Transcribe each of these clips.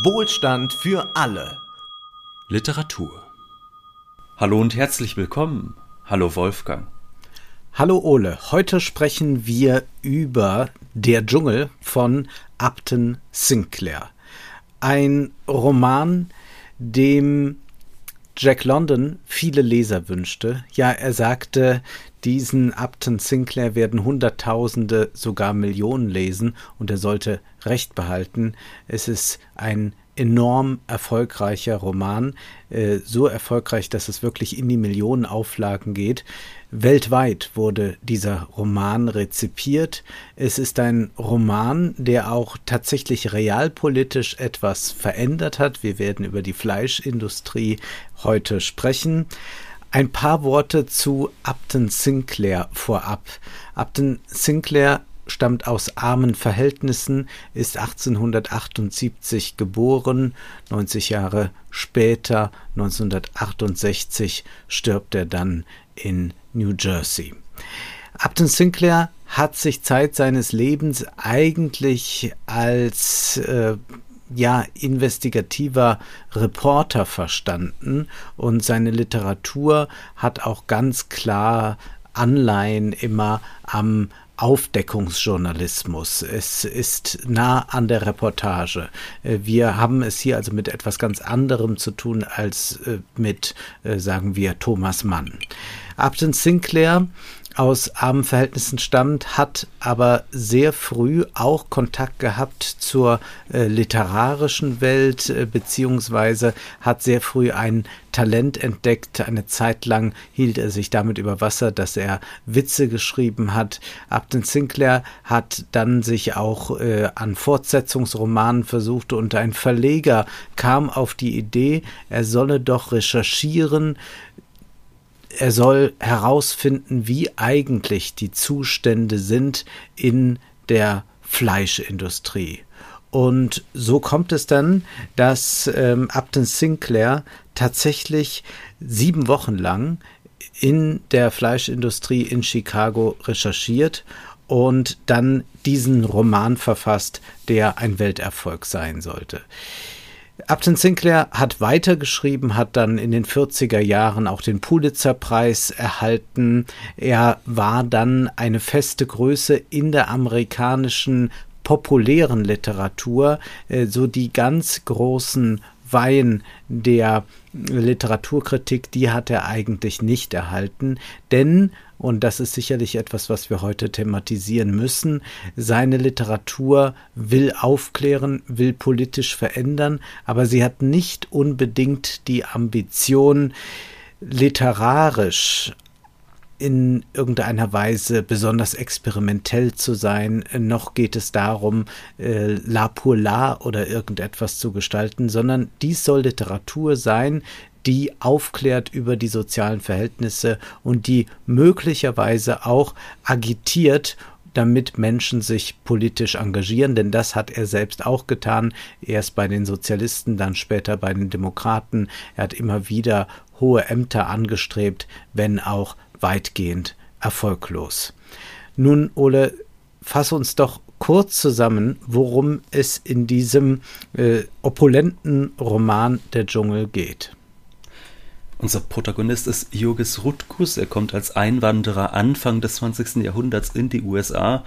Wohlstand für alle. Literatur. Hallo und herzlich willkommen. Hallo Wolfgang. Hallo Ole. Heute sprechen wir über Der Dschungel von Upton Sinclair. Ein Roman, dem Jack London viele Leser wünschte. Ja, er sagte, diesen Upton Sinclair werden Hunderttausende, sogar Millionen lesen und er sollte Recht behalten. Es ist ein enorm erfolgreicher Roman, äh, so erfolgreich, dass es wirklich in die Millionen Auflagen geht. Weltweit wurde dieser Roman rezipiert. Es ist ein Roman, der auch tatsächlich realpolitisch etwas verändert hat. Wir werden über die Fleischindustrie heute sprechen. Ein paar Worte zu Upton Sinclair vorab. Upton Sinclair stammt aus armen Verhältnissen, ist 1878 geboren, 90 Jahre später, 1968, stirbt er dann in New Jersey. Upton Sinclair hat sich Zeit seines Lebens eigentlich als äh, ja investigativer Reporter verstanden und seine Literatur hat auch ganz klar Anleihen immer am Aufdeckungsjournalismus. Es ist nah an der Reportage. Äh, wir haben es hier also mit etwas ganz anderem zu tun als äh, mit, äh, sagen wir, Thomas Mann. Upton Sinclair aus armen Verhältnissen stammt, hat aber sehr früh auch Kontakt gehabt zur äh, literarischen Welt, äh, beziehungsweise hat sehr früh ein Talent entdeckt. Eine Zeit lang hielt er sich damit über Wasser, dass er Witze geschrieben hat. Upton Sinclair hat dann sich auch äh, an Fortsetzungsromanen versucht und ein Verleger kam auf die Idee, er solle doch recherchieren, er soll herausfinden, wie eigentlich die Zustände sind in der Fleischindustrie. Und so kommt es dann, dass ähm, Upton Sinclair tatsächlich sieben Wochen lang in der Fleischindustrie in Chicago recherchiert und dann diesen Roman verfasst, der ein Welterfolg sein sollte. Upton Sinclair hat weitergeschrieben, hat dann in den 40er Jahren auch den Pulitzer-Preis erhalten. Er war dann eine feste Größe in der amerikanischen populären Literatur, äh, so die ganz großen Weihen der Literaturkritik, die hat er eigentlich nicht erhalten, denn und das ist sicherlich etwas, was wir heute thematisieren müssen. Seine Literatur will aufklären, will politisch verändern, aber sie hat nicht unbedingt die Ambition, literarisch in irgendeiner Weise besonders experimentell zu sein, noch geht es darum, äh, la pour la oder irgendetwas zu gestalten, sondern dies soll Literatur sein, die aufklärt über die sozialen Verhältnisse und die möglicherweise auch agitiert damit Menschen sich politisch engagieren, denn das hat er selbst auch getan, erst bei den Sozialisten, dann später bei den Demokraten. Er hat immer wieder hohe Ämter angestrebt, wenn auch weitgehend erfolglos. Nun, Ole, fass uns doch kurz zusammen, worum es in diesem äh, opulenten Roman Der Dschungel geht. Unser Protagonist ist Jurgis Rutkus. Er kommt als Einwanderer Anfang des 20. Jahrhunderts in die USA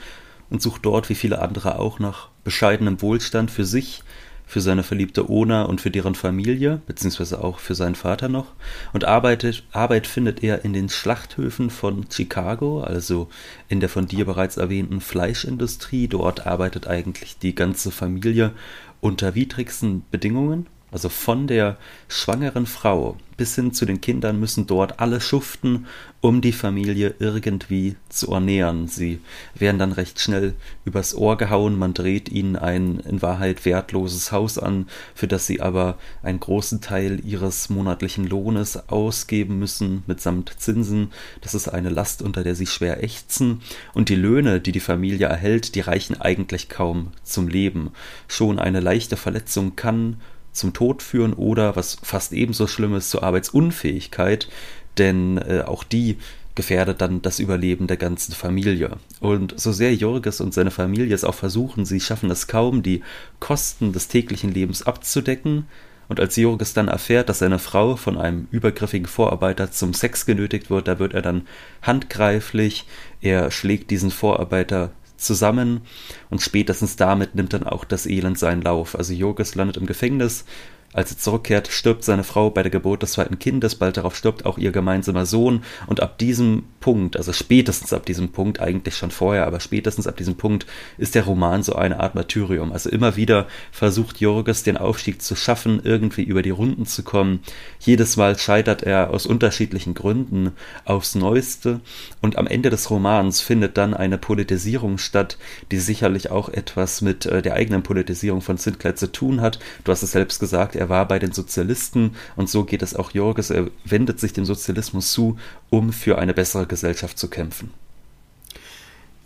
und sucht dort, wie viele andere auch, nach bescheidenem Wohlstand für sich, für seine verliebte Ona und für deren Familie, beziehungsweise auch für seinen Vater noch. Und arbeitet, Arbeit findet er in den Schlachthöfen von Chicago, also in der von dir bereits erwähnten Fleischindustrie. Dort arbeitet eigentlich die ganze Familie unter widrigsten Bedingungen. Also von der schwangeren Frau bis hin zu den Kindern müssen dort alle schuften, um die Familie irgendwie zu ernähren. Sie werden dann recht schnell übers Ohr gehauen, man dreht ihnen ein in Wahrheit wertloses Haus an, für das sie aber einen großen Teil ihres monatlichen Lohnes ausgeben müssen, mitsamt Zinsen. Das ist eine Last, unter der sie schwer ächzen. Und die Löhne, die die Familie erhält, die reichen eigentlich kaum zum Leben. Schon eine leichte Verletzung kann zum Tod führen oder, was fast ebenso schlimm ist, zur Arbeitsunfähigkeit, denn äh, auch die gefährdet dann das Überleben der ganzen Familie. Und so sehr Jorges und seine Familie es auch versuchen, sie schaffen es kaum, die Kosten des täglichen Lebens abzudecken. Und als Jorges dann erfährt, dass seine Frau von einem übergriffigen Vorarbeiter zum Sex genötigt wird, da wird er dann handgreiflich, er schlägt diesen Vorarbeiter zusammen. Und spätestens damit nimmt dann auch das Elend seinen Lauf. Also Jorges landet im Gefängnis, als er zurückkehrt, stirbt seine Frau bei der Geburt des zweiten Kindes, bald darauf stirbt auch ihr gemeinsamer Sohn. Und ab diesem Punkt, also spätestens ab diesem Punkt, eigentlich schon vorher, aber spätestens ab diesem Punkt ist der Roman so eine Art Martyrium. Also immer wieder versucht Jorges den Aufstieg zu schaffen, irgendwie über die Runden zu kommen. Jedes Mal scheitert er aus unterschiedlichen Gründen aufs Neueste und am Ende des Romans findet dann eine Politisierung statt, die sicherlich auch etwas mit äh, der eigenen Politisierung von Sinclair zu tun hat. Du hast es selbst gesagt, er war bei den Sozialisten und so geht es auch Jorges. Er wendet sich dem Sozialismus zu, um für eine bessere Gesellschaft zu kämpfen.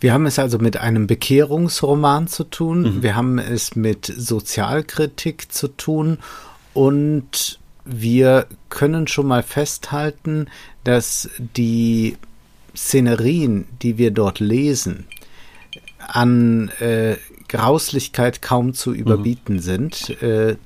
Wir haben es also mit einem Bekehrungsroman zu tun, mhm. wir haben es mit Sozialkritik zu tun und wir können schon mal festhalten, dass die Szenerien, die wir dort lesen, an äh, Grauslichkeit kaum zu überbieten mhm. sind. Äh,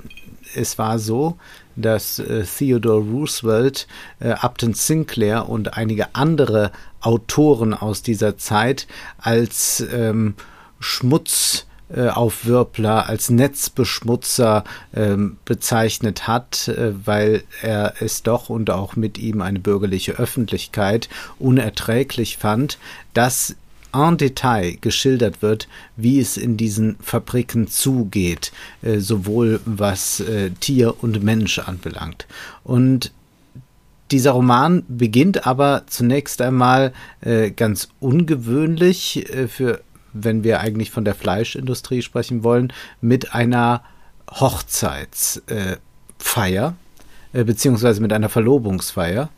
es war so, dass äh, Theodore Roosevelt, äh, Upton Sinclair und einige andere Autoren aus dieser Zeit als ähm, Schmutzaufwirbler, äh, als Netzbeschmutzer ähm, bezeichnet hat, äh, weil er es doch und auch mit ihm eine bürgerliche Öffentlichkeit unerträglich fand, dass en Detail geschildert wird, wie es in diesen Fabriken zugeht, äh, sowohl was äh, Tier und Mensch anbelangt. Und dieser Roman beginnt aber zunächst einmal äh, ganz ungewöhnlich für wenn wir eigentlich von der Fleischindustrie sprechen wollen, mit einer Hochzeitsfeier beziehungsweise mit einer Verlobungsfeier,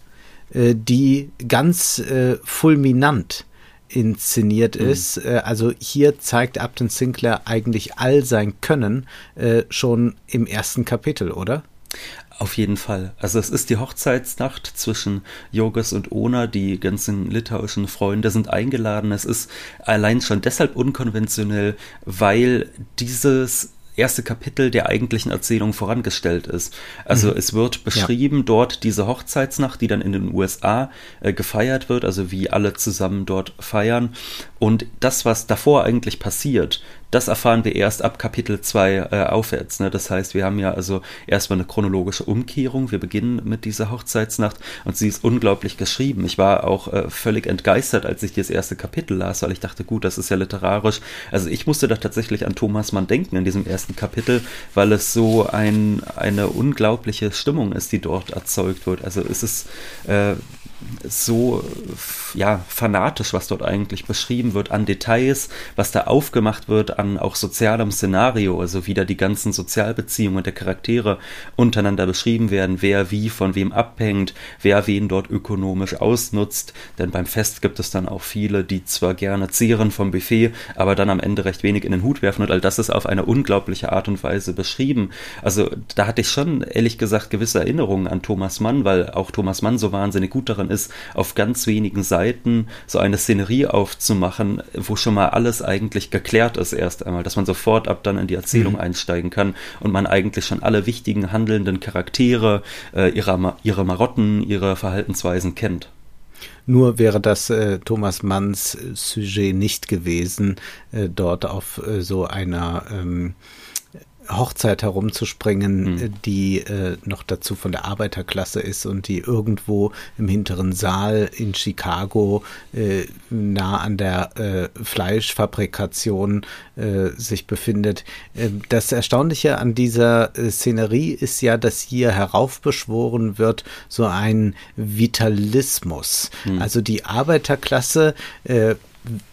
die ganz fulminant inszeniert mhm. ist. Äh, also hier zeigt Upton Sinclair eigentlich all sein Können äh, schon im ersten Kapitel, oder? Auf jeden Fall. Also es ist die Hochzeitsnacht zwischen Jogis und Ona. Die ganzen litauischen Freunde sind eingeladen. Es ist allein schon deshalb unkonventionell, weil dieses erste Kapitel der eigentlichen Erzählung vorangestellt ist. Also mhm. es wird beschrieben ja. dort diese Hochzeitsnacht, die dann in den USA äh, gefeiert wird, also wie alle zusammen dort feiern. Und das, was davor eigentlich passiert, das erfahren wir erst ab Kapitel 2 äh, aufwärts. Ne? Das heißt, wir haben ja also erstmal eine chronologische Umkehrung. Wir beginnen mit dieser Hochzeitsnacht und sie ist unglaublich geschrieben. Ich war auch äh, völlig entgeistert, als ich das erste Kapitel las, weil ich dachte, gut, das ist ja literarisch. Also ich musste da tatsächlich an Thomas Mann denken in diesem ersten Kapitel, weil es so ein, eine unglaubliche Stimmung ist, die dort erzeugt wird. Also es ist äh, so ja fanatisch, was dort eigentlich beschrieben wird an Details, was da aufgemacht wird an auch sozialem Szenario, also wieder die ganzen Sozialbeziehungen der Charaktere untereinander beschrieben werden, wer wie von wem abhängt, wer wen dort ökonomisch ausnutzt, denn beim Fest gibt es dann auch viele, die zwar gerne zehren vom Buffet, aber dann am Ende recht wenig in den Hut werfen und all das ist auf eine unglaubliche Art und Weise beschrieben. Also da hatte ich schon ehrlich gesagt gewisse Erinnerungen an Thomas Mann, weil auch Thomas Mann so wahnsinnig gut darin ist, auf ganz wenigen Seiten so eine Szenerie aufzumachen, wo schon mal alles eigentlich geklärt ist erst einmal, dass man sofort ab dann in die Erzählung mhm. einsteigen kann und man eigentlich schon alle wichtigen handelnden Charaktere, äh, ihre, ihre Marotten, ihre Verhaltensweisen kennt. Nur wäre das äh, Thomas Manns Sujet nicht gewesen, äh, dort auf äh, so einer ähm, Hochzeit herumzuspringen, mhm. die äh, noch dazu von der Arbeiterklasse ist und die irgendwo im hinteren Saal in Chicago äh, nah an der äh, Fleischfabrikation äh, sich befindet. Ähm, das Erstaunliche an dieser äh, Szenerie ist ja, dass hier heraufbeschworen wird so ein Vitalismus. Mhm. Also die Arbeiterklasse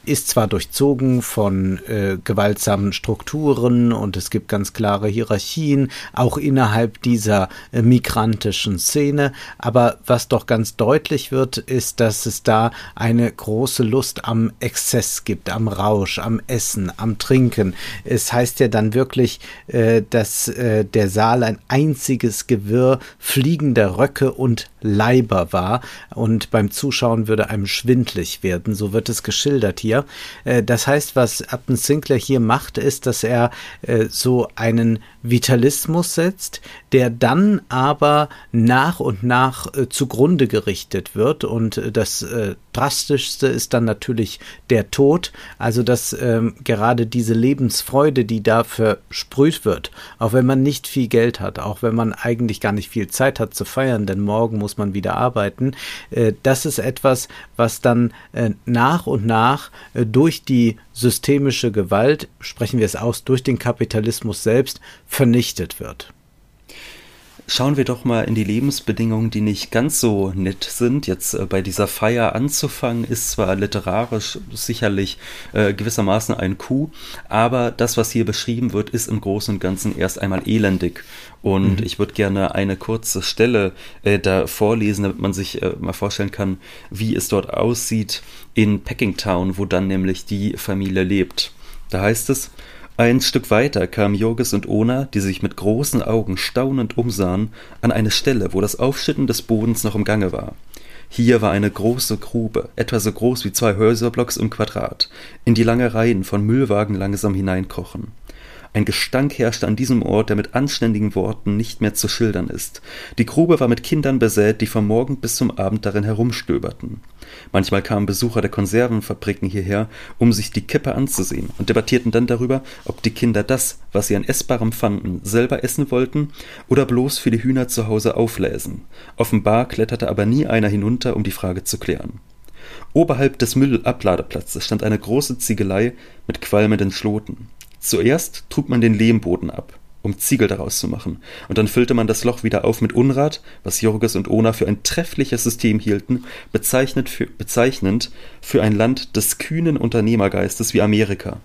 ist zwar durchzogen von äh, gewaltsamen Strukturen und es gibt ganz klare Hierarchien, auch innerhalb dieser äh, migrantischen Szene, aber was doch ganz deutlich wird, ist, dass es da eine große Lust am Exzess gibt, am Rausch, am Essen, am Trinken. Es heißt ja dann wirklich, äh, dass äh, der Saal ein einziges Gewirr fliegender Röcke und Leiber war und beim Zuschauen würde einem schwindlig werden. So wird es geschildert hier. Äh, das heißt, was Upton Sinclair hier macht, ist, dass er äh, so einen Vitalismus setzt, der dann aber nach und nach äh, zugrunde gerichtet wird. Und äh, das äh, drastischste ist dann natürlich der Tod. Also dass ähm, gerade diese Lebensfreude, die da versprüht wird, auch wenn man nicht viel Geld hat, auch wenn man eigentlich gar nicht viel Zeit hat zu feiern, denn morgen muss man wieder arbeiten, äh, das ist etwas, was dann äh, nach und nach äh, durch die systemische Gewalt, sprechen wir es aus, durch den Kapitalismus selbst vernichtet wird. Schauen wir doch mal in die Lebensbedingungen, die nicht ganz so nett sind. Jetzt äh, bei dieser Feier anzufangen, ist zwar literarisch sicherlich äh, gewissermaßen ein Coup, aber das, was hier beschrieben wird, ist im Großen und Ganzen erst einmal elendig. Und mhm. ich würde gerne eine kurze Stelle äh, da vorlesen, damit man sich äh, mal vorstellen kann, wie es dort aussieht in Packingtown, wo dann nämlich die Familie lebt. Da heißt es, ein Stück weiter kamen Jorgis und Ona, die sich mit großen Augen staunend umsahen, an eine Stelle, wo das Aufschütten des Bodens noch im Gange war. Hier war eine große Grube, etwa so groß wie zwei Häuserblocks im Quadrat, in die lange Reihen von Müllwagen langsam hineinkrochen. Ein Gestank herrschte an diesem Ort, der mit anständigen Worten nicht mehr zu schildern ist. Die Grube war mit Kindern besät, die vom Morgen bis zum Abend darin herumstöberten. Manchmal kamen Besucher der Konservenfabriken hierher, um sich die Kippe anzusehen und debattierten dann darüber, ob die Kinder das, was sie an Essbarem fanden, selber essen wollten oder bloß für die Hühner zu Hause aufläsen. Offenbar kletterte aber nie einer hinunter, um die Frage zu klären. Oberhalb des Müllabladeplatzes stand eine große Ziegelei mit qualmenden Schloten. Zuerst trug man den Lehmboden ab, um Ziegel daraus zu machen, und dann füllte man das Loch wieder auf mit Unrat, was Jorges und Ona für ein treffliches System hielten, bezeichnet für, bezeichnend für ein Land des kühnen Unternehmergeistes wie Amerika.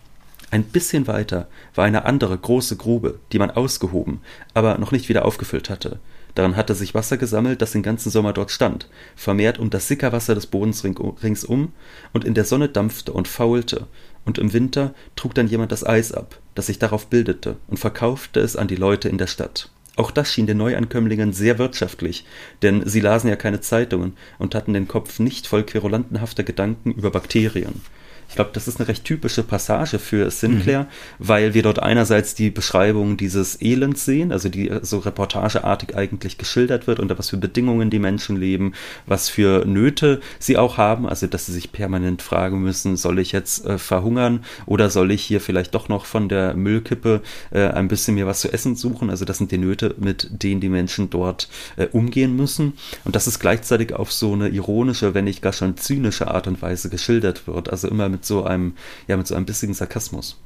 Ein bisschen weiter war eine andere große Grube, die man ausgehoben, aber noch nicht wieder aufgefüllt hatte. Daran hatte sich Wasser gesammelt, das den ganzen Sommer dort stand, vermehrt um das Sickerwasser des Bodens ringsum, und in der Sonne dampfte und faulte, und im Winter trug dann jemand das Eis ab, das sich darauf bildete, und verkaufte es an die Leute in der Stadt. Auch das schien den Neuankömmlingen sehr wirtschaftlich, denn sie lasen ja keine Zeitungen und hatten den Kopf nicht voll querulantenhafter Gedanken über Bakterien. Ich glaube, das ist eine recht typische Passage für Sinclair, mhm. weil wir dort einerseits die Beschreibung dieses Elends sehen, also die so reportageartig eigentlich geschildert wird, unter was für Bedingungen die Menschen leben, was für Nöte sie auch haben, also dass sie sich permanent fragen müssen, soll ich jetzt äh, verhungern oder soll ich hier vielleicht doch noch von der Müllkippe äh, ein bisschen mir was zu essen suchen? Also das sind die Nöte, mit denen die Menschen dort äh, umgehen müssen. Und das ist gleichzeitig auf so eine ironische, wenn nicht gar schon zynische Art und Weise geschildert wird. Also immer mit mit so einem, ja, mit so einem bissigen Sarkasmus.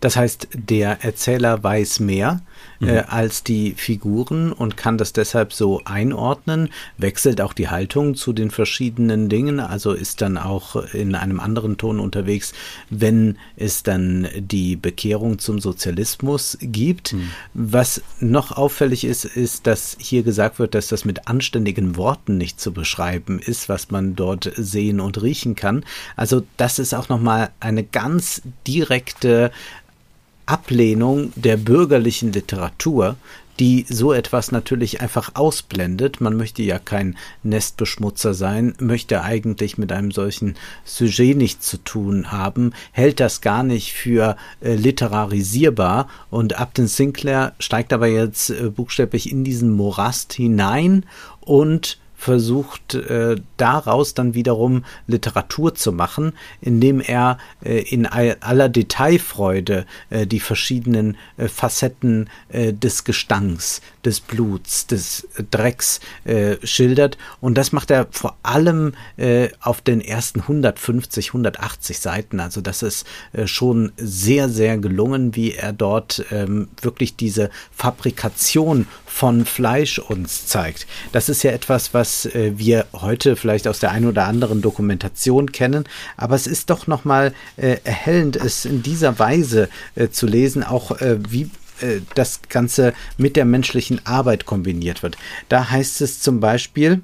Das heißt, der Erzähler weiß mehr mhm. äh, als die Figuren und kann das deshalb so einordnen, wechselt auch die Haltung zu den verschiedenen Dingen, also ist dann auch in einem anderen Ton unterwegs, wenn es dann die Bekehrung zum Sozialismus gibt. Mhm. Was noch auffällig ist, ist, dass hier gesagt wird, dass das mit anständigen Worten nicht zu beschreiben ist, was man dort sehen und riechen kann. Also das ist auch nochmal eine ganz direkte Ablehnung der bürgerlichen Literatur, die so etwas natürlich einfach ausblendet. Man möchte ja kein Nestbeschmutzer sein, möchte eigentlich mit einem solchen Sujet nichts zu tun haben, hält das gar nicht für äh, literarisierbar und Upton Sinclair steigt aber jetzt äh, buchstäblich in diesen Morast hinein und versucht äh, daraus dann wiederum Literatur zu machen, indem er äh, in aller Detailfreude äh, die verschiedenen äh, Facetten äh, des Gestanks, des Bluts, des Drecks äh, schildert. Und das macht er vor allem auf den ersten 150, 180 Seiten. Also das ist schon sehr, sehr gelungen, wie er dort ähm, wirklich diese Fabrikation von Fleisch uns zeigt. Das ist ja etwas, was äh, wir heute vielleicht aus der einen oder anderen Dokumentation kennen. Aber es ist doch nochmal äh, erhellend, es in dieser Weise äh, zu lesen, auch äh, wie äh, das Ganze mit der menschlichen Arbeit kombiniert wird. Da heißt es zum Beispiel,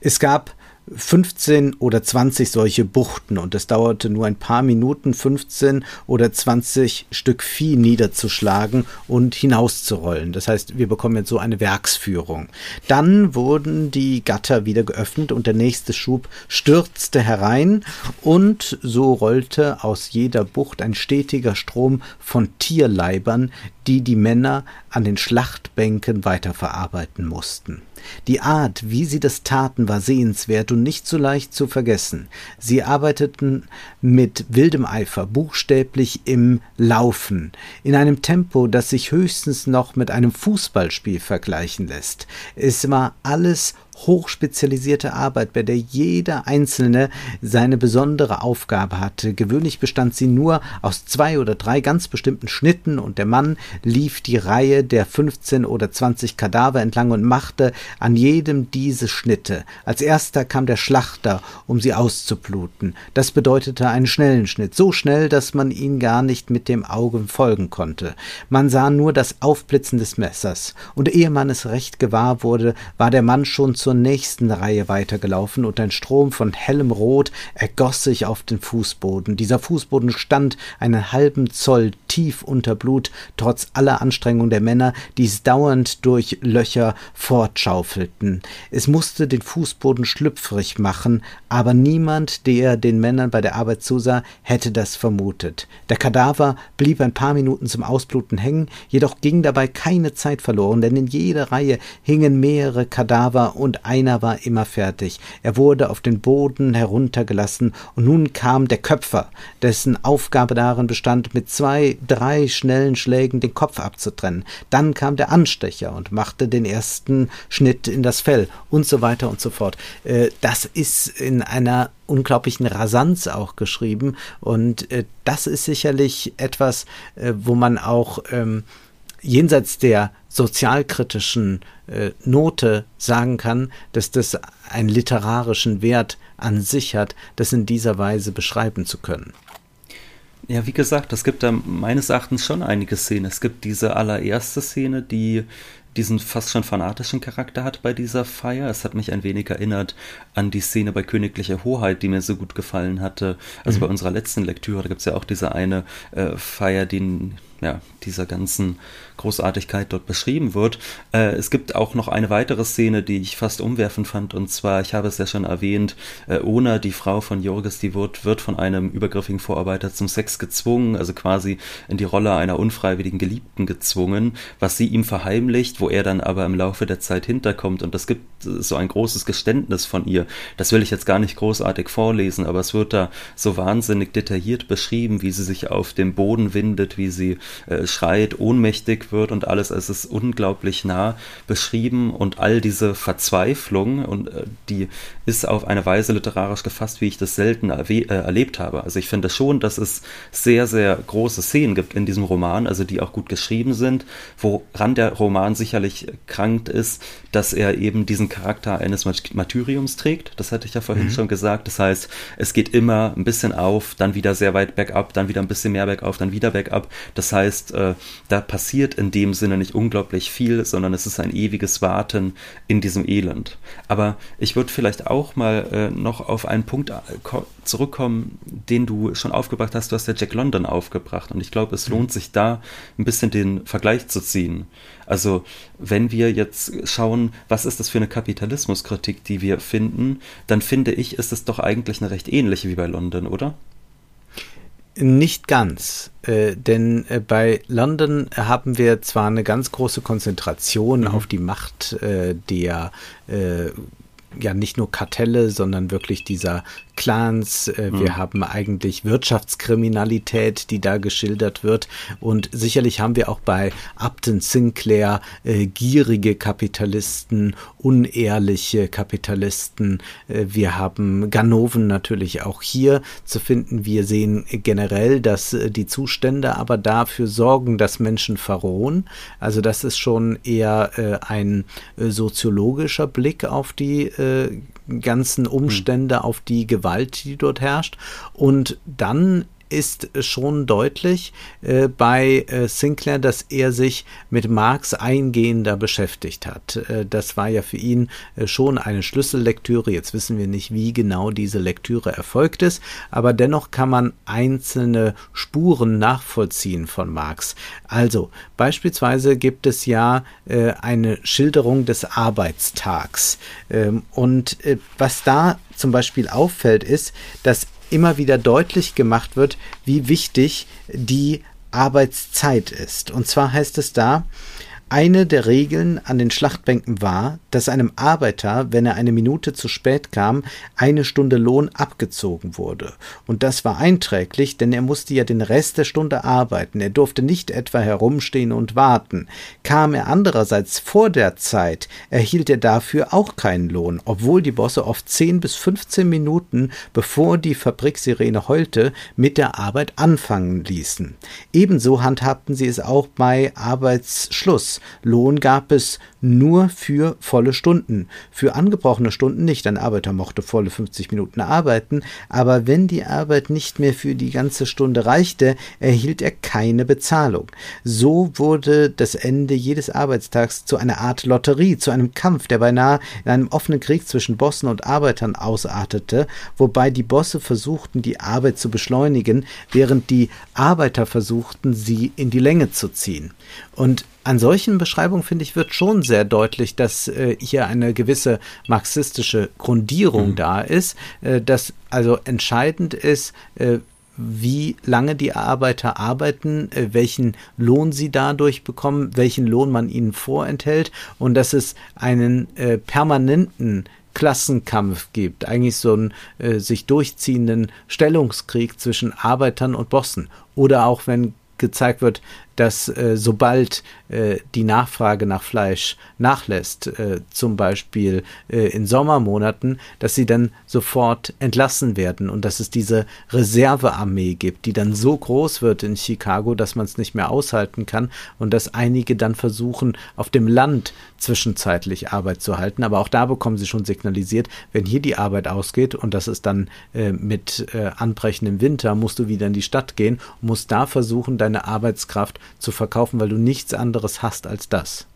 es gab 15 oder 20 solche Buchten und es dauerte nur ein paar Minuten, 15 oder 20 Stück Vieh niederzuschlagen und hinauszurollen. Das heißt, wir bekommen jetzt so eine Werksführung. Dann wurden die Gatter wieder geöffnet und der nächste Schub stürzte herein und so rollte aus jeder Bucht ein stetiger Strom von Tierleibern, die die Männer an den Schlachtbänken weiterverarbeiten mussten. Die Art, wie sie das taten, war sehenswert und nicht so leicht zu vergessen. Sie arbeiteten mit wildem Eifer, buchstäblich im Laufen, in einem Tempo, das sich höchstens noch mit einem Fußballspiel vergleichen lässt. Es war alles hochspezialisierte Arbeit, bei der jeder Einzelne seine besondere Aufgabe hatte. Gewöhnlich bestand sie nur aus zwei oder drei ganz bestimmten Schnitten und der Mann lief die Reihe der 15 oder 20 Kadaver entlang und machte an jedem diese Schnitte. Als erster kam der Schlachter, um sie auszubluten. Das bedeutete einen schnellen Schnitt, so schnell, dass man ihn gar nicht mit dem Auge folgen konnte. Man sah nur das Aufblitzen des Messers, und ehe man es recht gewahr wurde, war der Mann schon zur zur nächsten Reihe weitergelaufen und ein Strom von hellem Rot ergoss sich auf den Fußboden. Dieser Fußboden stand einen halben Zoll tief unter Blut, trotz aller Anstrengung der Männer, die es dauernd durch Löcher fortschaufelten. Es musste den Fußboden schlüpfrig machen, aber niemand, der den Männern bei der Arbeit zusah, hätte das vermutet. Der Kadaver blieb ein paar Minuten zum Ausbluten hängen, jedoch ging dabei keine Zeit verloren, denn in jeder Reihe hingen mehrere Kadaver und einer war immer fertig. Er wurde auf den Boden heruntergelassen, und nun kam der Köpfer, dessen Aufgabe darin bestand, mit zwei, drei schnellen Schlägen den Kopf abzutrennen. Dann kam der Anstecher und machte den ersten Schnitt in das Fell und so weiter und so fort. Äh, das ist in einer unglaublichen Rasanz auch geschrieben und äh, das ist sicherlich etwas, äh, wo man auch ähm, jenseits der sozialkritischen äh, Note sagen kann, dass das einen literarischen Wert an sich hat, das in dieser Weise beschreiben zu können. Ja, wie gesagt, es gibt da meines Erachtens schon einige Szenen. Es gibt diese allererste Szene, die diesen fast schon fanatischen Charakter hat bei dieser Feier. Es hat mich ein wenig erinnert an die Szene bei Königlicher Hoheit, die mir so gut gefallen hatte. Also mhm. bei unserer letzten Lektüre, da gibt es ja auch diese eine äh, Feier, die ja, dieser ganzen Großartigkeit dort beschrieben wird. Äh, es gibt auch noch eine weitere Szene, die ich fast umwerfend fand, und zwar, ich habe es ja schon erwähnt, äh, Ona, die Frau von Jorges, die wird, wird von einem übergriffigen Vorarbeiter zum Sex gezwungen, also quasi in die Rolle einer unfreiwilligen Geliebten gezwungen, was sie ihm verheimlicht, wo er dann aber im Laufe der Zeit hinterkommt. Und es gibt so ein großes Geständnis von ihr. Das will ich jetzt gar nicht großartig vorlesen, aber es wird da so wahnsinnig detailliert beschrieben, wie sie sich auf dem Boden windet, wie sie äh, schreit, ohnmächtig wird und alles. Es ist unglaublich nah beschrieben und all diese Verzweiflung und äh, die ist auf eine Weise literarisch gefasst, wie ich das selten äh, erlebt habe. Also ich finde schon, dass es sehr, sehr große Szenen gibt in diesem Roman, also die auch gut geschrieben sind, woran der Roman sicherlich krankt ist, dass er eben diesen Charakter eines Martyriums trägt. Das hatte ich ja vorhin mhm. schon gesagt. Das heißt, es geht immer ein bisschen auf, dann wieder sehr weit bergab, dann wieder ein bisschen mehr bergauf, dann wieder bergab. Das heißt, äh, da passiert in dem Sinne nicht unglaublich viel, sondern es ist ein ewiges Warten in diesem Elend. Aber ich würde vielleicht auch mal äh, noch auf einen Punkt äh, zurückkommen, den du schon aufgebracht hast. Du hast ja Jack London aufgebracht und ich glaube, es mhm. lohnt sich da ein bisschen den Vergleich zu ziehen. Also wenn wir jetzt schauen, was ist das für eine Kapitalismuskritik, die wir finden, dann finde ich, ist es doch eigentlich eine recht ähnliche wie bei London, oder? Nicht ganz, äh, denn äh, bei London haben wir zwar eine ganz große Konzentration mhm. auf die Macht äh, der äh, ja nicht nur Kartelle, sondern wirklich dieser Clans. Äh, mhm. Wir haben eigentlich Wirtschaftskriminalität, die da geschildert wird. Und sicherlich haben wir auch bei Upton Sinclair äh, gierige Kapitalisten, unehrliche Kapitalisten. Äh, wir haben Ganoven natürlich auch hier zu finden. Wir sehen generell, dass äh, die Zustände aber dafür sorgen, dass Menschen verrohen. Also das ist schon eher äh, ein äh, soziologischer Blick auf die ganzen Umstände, hm. auf die Gewalt, die dort herrscht. Und dann ist schon deutlich äh, bei äh, Sinclair, dass er sich mit Marx eingehender beschäftigt hat. Äh, das war ja für ihn äh, schon eine Schlüssellektüre. Jetzt wissen wir nicht, wie genau diese Lektüre erfolgt ist, aber dennoch kann man einzelne Spuren nachvollziehen von Marx. Also beispielsweise gibt es ja äh, eine Schilderung des Arbeitstags. Ähm, und äh, was da zum Beispiel auffällt, ist, dass immer wieder deutlich gemacht wird, wie wichtig die Arbeitszeit ist. Und zwar heißt es da, eine der Regeln an den Schlachtbänken war, dass einem Arbeiter, wenn er eine Minute zu spät kam, eine Stunde Lohn abgezogen wurde. Und das war einträglich, denn er musste ja den Rest der Stunde arbeiten. Er durfte nicht etwa herumstehen und warten. Kam er andererseits vor der Zeit, erhielt er dafür auch keinen Lohn, obwohl die Bosse oft zehn bis fünfzehn Minuten, bevor die Fabriksirene heulte, mit der Arbeit anfangen ließen. Ebenso handhabten sie es auch bei Arbeitsschluss. Lohn gab es nur für volle Stunden. Für angebrochene Stunden nicht. Ein Arbeiter mochte volle 50 Minuten arbeiten, aber wenn die Arbeit nicht mehr für die ganze Stunde reichte, erhielt er keine Bezahlung. So wurde das Ende jedes Arbeitstags zu einer Art Lotterie, zu einem Kampf, der beinahe in einem offenen Krieg zwischen Bossen und Arbeitern ausartete, wobei die Bosse versuchten, die Arbeit zu beschleunigen, während die Arbeiter versuchten, sie in die Länge zu ziehen. Und an solchen Beschreibungen, finde ich, wird schon sehr deutlich, dass äh, hier eine gewisse marxistische Grundierung mhm. da ist, äh, dass also entscheidend ist, äh, wie lange die Arbeiter arbeiten, äh, welchen Lohn sie dadurch bekommen, welchen Lohn man ihnen vorenthält und dass es einen äh, permanenten Klassenkampf gibt, eigentlich so einen äh, sich durchziehenden Stellungskrieg zwischen Arbeitern und Bossen. Oder auch wenn gezeigt wird, dass äh, sobald äh, die Nachfrage nach Fleisch nachlässt, äh, zum Beispiel äh, in Sommermonaten, dass sie dann sofort entlassen werden und dass es diese Reservearmee gibt, die dann so groß wird in Chicago, dass man es nicht mehr aushalten kann und dass einige dann versuchen, auf dem Land zwischenzeitlich Arbeit zu halten. Aber auch da bekommen sie schon signalisiert, wenn hier die Arbeit ausgeht und das ist dann äh, mit äh, anbrechendem Winter, musst du wieder in die Stadt gehen musst da versuchen, deine Arbeitskraft zu verkaufen, weil du nichts anderes hast als das.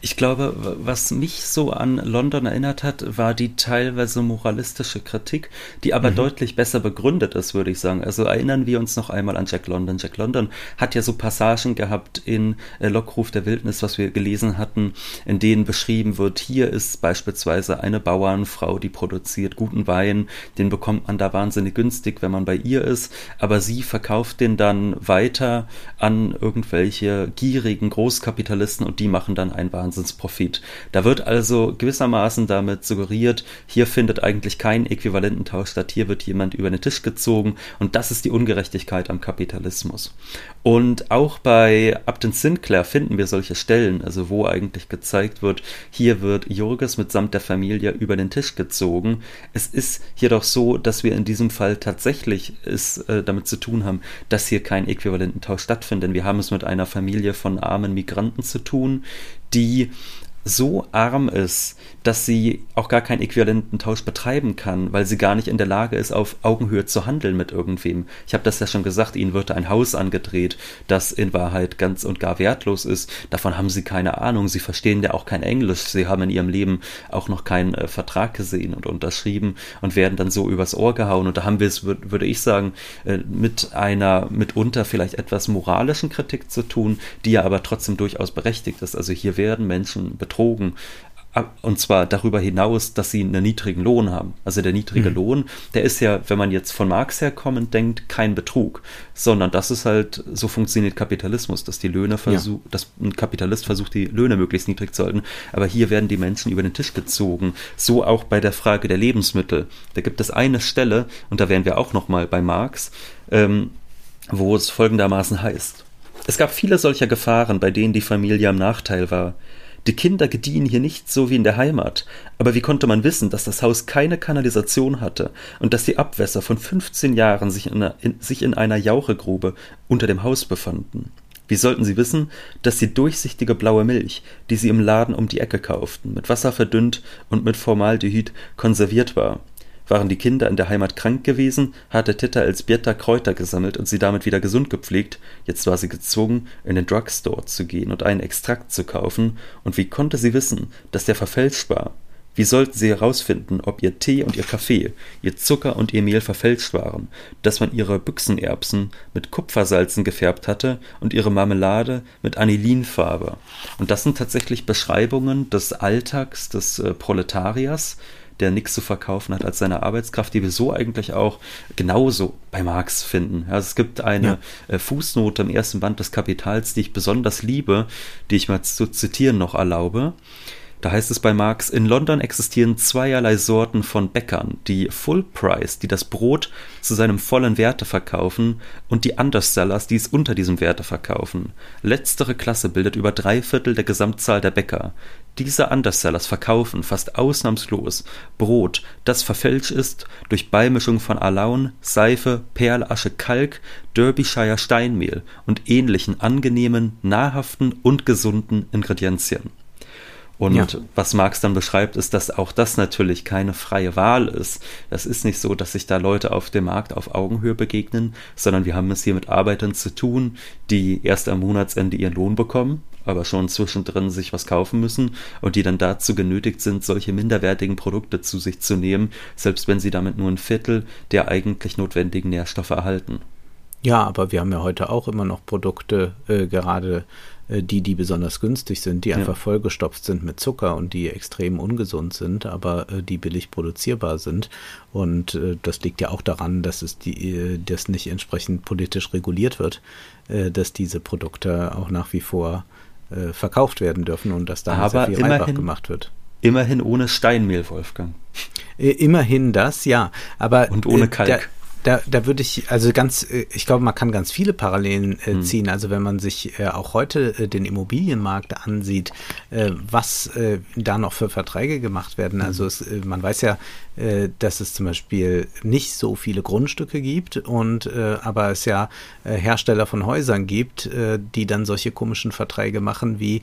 Ich glaube, was mich so an London erinnert hat, war die teilweise moralistische Kritik, die aber mhm. deutlich besser begründet ist, würde ich sagen. Also erinnern wir uns noch einmal an Jack London. Jack London hat ja so Passagen gehabt in äh, Lockruf der Wildnis, was wir gelesen hatten, in denen beschrieben wird, hier ist beispielsweise eine Bauernfrau, die produziert guten Wein, den bekommt man da wahnsinnig günstig, wenn man bei ihr ist, aber sie verkauft den dann weiter an irgendwelche gierigen Großkapitalisten und die machen dann ein Wahnsinnsprofit. Da wird also gewissermaßen damit suggeriert, hier findet eigentlich kein Äquivalententausch statt, hier wird jemand über den Tisch gezogen und das ist die Ungerechtigkeit am Kapitalismus. Und auch bei Upton Sinclair finden wir solche Stellen, also wo eigentlich gezeigt wird, hier wird Jurgis mitsamt der Familie über den Tisch gezogen. Es ist jedoch so, dass wir in diesem Fall tatsächlich es äh, damit zu tun haben, dass hier kein Äquivalententausch stattfindet. Denn wir haben es mit einer Familie von armen Migranten zu tun, die so arm ist, dass sie auch gar keinen äquivalenten Tausch betreiben kann, weil sie gar nicht in der Lage ist, auf Augenhöhe zu handeln mit irgendwem. Ich habe das ja schon gesagt, ihnen wird ein Haus angedreht, das in Wahrheit ganz und gar wertlos ist. Davon haben sie keine Ahnung. Sie verstehen ja auch kein Englisch. Sie haben in ihrem Leben auch noch keinen äh, Vertrag gesehen und unterschrieben und werden dann so übers Ohr gehauen. Und da haben wir es, würd, würde ich sagen, äh, mit einer mitunter vielleicht etwas moralischen Kritik zu tun, die ja aber trotzdem durchaus berechtigt ist. Also hier werden Menschen betrogen, und zwar darüber hinaus, dass sie einen niedrigen Lohn haben. Also der niedrige mhm. Lohn, der ist ja, wenn man jetzt von Marx herkommend denkt, kein Betrug, sondern das ist halt, so funktioniert Kapitalismus, dass die Löhne versucht, ja. dass ein Kapitalist versucht, die Löhne möglichst niedrig zu halten. Aber hier werden die Menschen über den Tisch gezogen. So auch bei der Frage der Lebensmittel. Da gibt es eine Stelle, und da wären wir auch nochmal bei Marx, ähm, wo es folgendermaßen heißt. Es gab viele solcher Gefahren, bei denen die Familie am Nachteil war. Die Kinder gediehen hier nicht so wie in der Heimat, aber wie konnte man wissen, dass das Haus keine Kanalisation hatte und dass die Abwässer von 15 Jahren sich in einer, in, sich in einer Jauchegrube unter dem Haus befanden? Wie sollten sie wissen, dass die durchsichtige blaue Milch, die sie im Laden um die Ecke kauften, mit Wasser verdünnt und mit Formaldehyd konserviert war waren die Kinder in der Heimat krank gewesen, hatte Titta Elsbieta Kräuter gesammelt und sie damit wieder gesund gepflegt, jetzt war sie gezwungen, in den Drugstore zu gehen und einen Extrakt zu kaufen, und wie konnte sie wissen, dass der verfälscht war? Wie sollten sie herausfinden, ob ihr Tee und ihr Kaffee, ihr Zucker und ihr Mehl verfälscht waren, dass man ihre Büchsenerbsen mit Kupfersalzen gefärbt hatte und ihre Marmelade mit Anilinfarbe? Und das sind tatsächlich Beschreibungen des Alltags des äh, Proletariers, der nichts zu verkaufen hat als seine Arbeitskraft, die wir so eigentlich auch genauso bei Marx finden. Ja, es gibt eine ja. Äh, Fußnote im ersten Band des Kapitals, die ich besonders liebe, die ich mal zu zitieren noch erlaube. Da heißt es bei Marx, in London existieren zweierlei Sorten von Bäckern, die Full Price, die das Brot zu seinem vollen Werte verkaufen, und die Undersellers, die es unter diesem Werte verkaufen. Letztere Klasse bildet über drei Viertel der Gesamtzahl der Bäcker. Diese Undersellers verkaufen fast ausnahmslos Brot, das verfälscht ist durch Beimischung von Alaun, Seife, Perlasche, Kalk, Derbyshire Steinmehl und ähnlichen angenehmen, nahrhaften und gesunden Ingredienzien. Und ja. was Marx dann beschreibt, ist, dass auch das natürlich keine freie Wahl ist. Das ist nicht so, dass sich da Leute auf dem Markt auf Augenhöhe begegnen, sondern wir haben es hier mit Arbeitern zu tun, die erst am Monatsende ihren Lohn bekommen, aber schon zwischendrin sich was kaufen müssen und die dann dazu genötigt sind, solche minderwertigen Produkte zu sich zu nehmen, selbst wenn sie damit nur ein Viertel der eigentlich notwendigen Nährstoffe erhalten. Ja, aber wir haben ja heute auch immer noch Produkte, äh, gerade die, die besonders günstig sind, die ja. einfach vollgestopft sind mit Zucker und die extrem ungesund sind, aber äh, die billig produzierbar sind. Und äh, das liegt ja auch daran, dass es die, äh, das nicht entsprechend politisch reguliert wird, äh, dass diese Produkte auch nach wie vor äh, verkauft werden dürfen und dass da aber sehr viel immerhin, gemacht wird. Immerhin ohne Steinmehl, Wolfgang. Immerhin das, ja. Aber und ohne Kalk da, da würde ich, also ganz, äh, ich glaube, man kann ganz viele Parallelen äh, hm. ziehen. Also wenn man sich äh, auch heute äh, den Immobilienmarkt ansieht, äh, was äh, da noch für Verträge gemacht werden. Also hm. es, man weiß ja, dass es zum Beispiel nicht so viele Grundstücke gibt und aber es ja Hersteller von Häusern gibt, die dann solche komischen Verträge machen, wie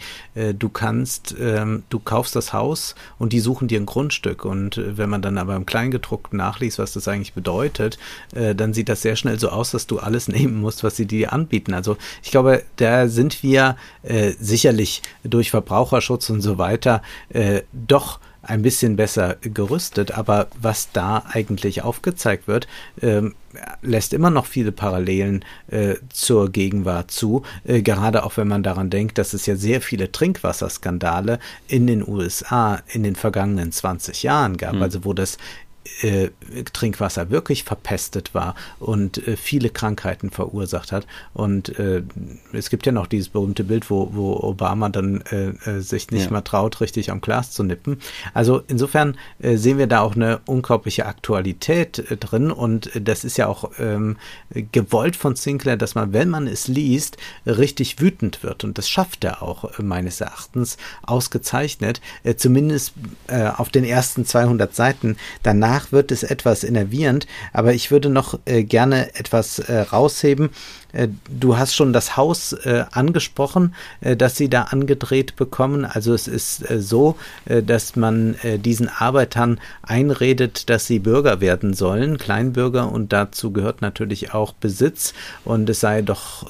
du kannst, ähm, du kaufst das Haus und die suchen dir ein Grundstück und wenn man dann aber im Kleingedruckten nachliest, was das eigentlich bedeutet, äh, dann sieht das sehr schnell so aus, dass du alles nehmen musst, was sie dir anbieten. Also ich glaube, da sind wir äh, sicherlich durch Verbraucherschutz und so weiter äh, doch ein bisschen besser gerüstet, aber was da eigentlich aufgezeigt wird, ähm, lässt immer noch viele Parallelen äh, zur Gegenwart zu, äh, gerade auch wenn man daran denkt, dass es ja sehr viele Trinkwasserskandale in den USA in den vergangenen 20 Jahren gab, mhm. also wo das äh, Trinkwasser wirklich verpestet war und äh, viele Krankheiten verursacht hat. Und äh, es gibt ja noch dieses berühmte Bild, wo, wo Obama dann äh, äh, sich nicht ja. mal traut, richtig am Glas zu nippen. Also insofern äh, sehen wir da auch eine unglaubliche Aktualität drin und das ist ja auch ähm, gewollt von Sinclair, dass man, wenn man es liest, richtig wütend wird. Und das schafft er auch meines Erachtens ausgezeichnet, zumindest auf den ersten 200 Seiten. Danach danach wird es etwas innervierend, aber ich würde noch äh, gerne etwas äh, rausheben. Äh, du hast schon das Haus äh, angesprochen, äh, das sie da angedreht bekommen. Also es ist äh, so, dass man diesen Arbeitern einredet, dass sie Bürger werden sollen, Kleinbürger, und dazu gehört natürlich auch Besitz. Und es sei doch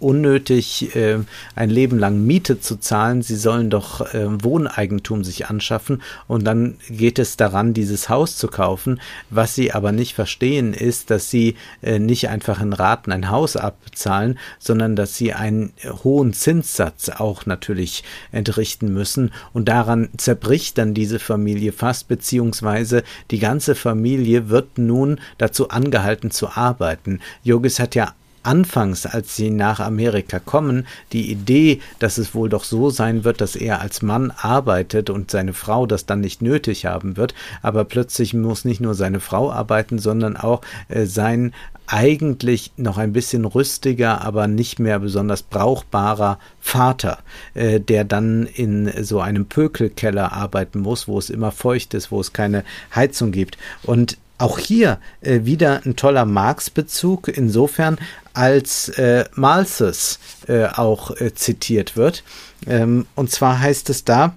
unnötig äh, ein Leben lang Miete zu zahlen. Sie sollen doch äh, Wohneigentum sich anschaffen und dann geht es daran, dieses Haus zu kaufen. Was sie aber nicht verstehen, ist, dass sie äh, nicht einfach in Raten ein Haus abzahlen, sondern dass sie einen hohen Zinssatz auch natürlich entrichten müssen. Und daran zerbricht dann diese Familie fast, beziehungsweise die ganze Familie wird nun dazu angehalten zu arbeiten. Yogis hat ja anfangs, als sie nach Amerika kommen, die Idee, dass es wohl doch so sein wird, dass er als Mann arbeitet und seine Frau das dann nicht nötig haben wird, aber plötzlich muss nicht nur seine Frau arbeiten, sondern auch äh, sein eigentlich noch ein bisschen rüstiger, aber nicht mehr besonders brauchbarer Vater, äh, der dann in so einem Pökelkeller arbeiten muss, wo es immer feucht ist, wo es keine Heizung gibt. Und auch hier äh, wieder ein toller Marx-Bezug, insofern als äh, Malthus äh, auch äh, zitiert wird. Ähm, und zwar heißt es da,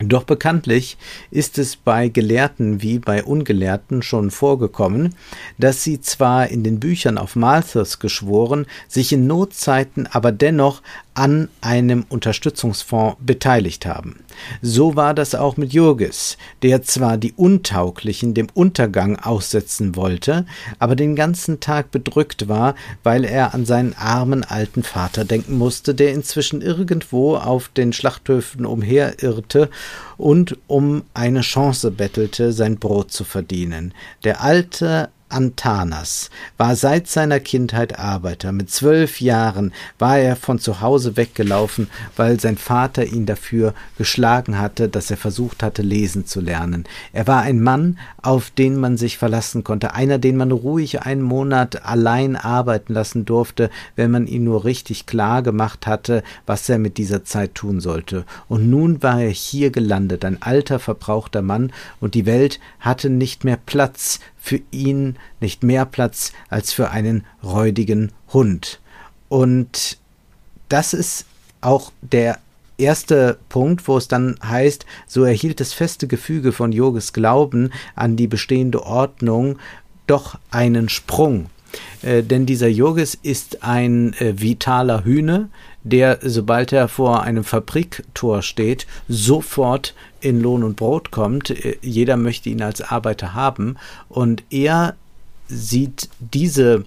doch bekanntlich ist es bei Gelehrten wie bei Ungelehrten schon vorgekommen, dass sie zwar in den Büchern auf Malthus geschworen, sich in Notzeiten aber dennoch an einem Unterstützungsfonds beteiligt haben. So war das auch mit Jurgis, der zwar die Untauglichen dem Untergang aussetzen wollte, aber den ganzen Tag bedrückt war, weil er an seinen armen alten Vater denken musste, der inzwischen irgendwo auf den Schlachthöfen umherirrte und um eine Chance bettelte, sein Brot zu verdienen. Der alte Antanas war seit seiner Kindheit Arbeiter. Mit zwölf Jahren war er von zu Hause weggelaufen, weil sein Vater ihn dafür geschlagen hatte, dass er versucht hatte, lesen zu lernen. Er war ein Mann, auf den man sich verlassen konnte, einer, den man ruhig einen Monat allein arbeiten lassen durfte, wenn man ihn nur richtig klar gemacht hatte, was er mit dieser Zeit tun sollte. Und nun war er hier gelandet, ein alter, verbrauchter Mann, und die Welt hatte nicht mehr Platz für ihn nicht mehr Platz als für einen räudigen Hund. Und das ist auch der erste Punkt, wo es dann heißt, so erhielt das feste Gefüge von Yoges Glauben an die bestehende Ordnung doch einen Sprung. Äh, denn dieser Yogis ist ein äh, vitaler Hühne, der, sobald er vor einem Fabriktor steht, sofort in Lohn und Brot kommt. Äh, jeder möchte ihn als Arbeiter haben. Und er sieht diese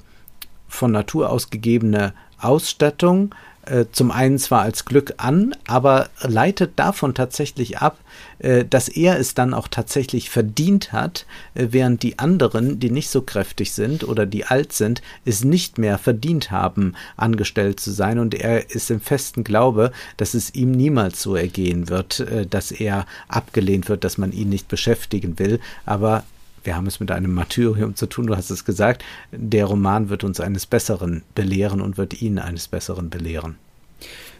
von Natur aus gegebene Ausstattung äh, zum einen zwar als Glück an, aber leitet davon tatsächlich ab, äh, dass er es dann auch tatsächlich verdient hat, äh, während die anderen, die nicht so kräftig sind oder die alt sind, es nicht mehr verdient haben, angestellt zu sein. Und er ist im festen Glaube, dass es ihm niemals so ergehen wird, dass er abgelehnt wird, dass man ihn nicht beschäftigen will. Aber wir haben es mit einem Martyrium zu tun, du hast es gesagt, der Roman wird uns eines Besseren belehren und wird ihn eines Besseren belehren.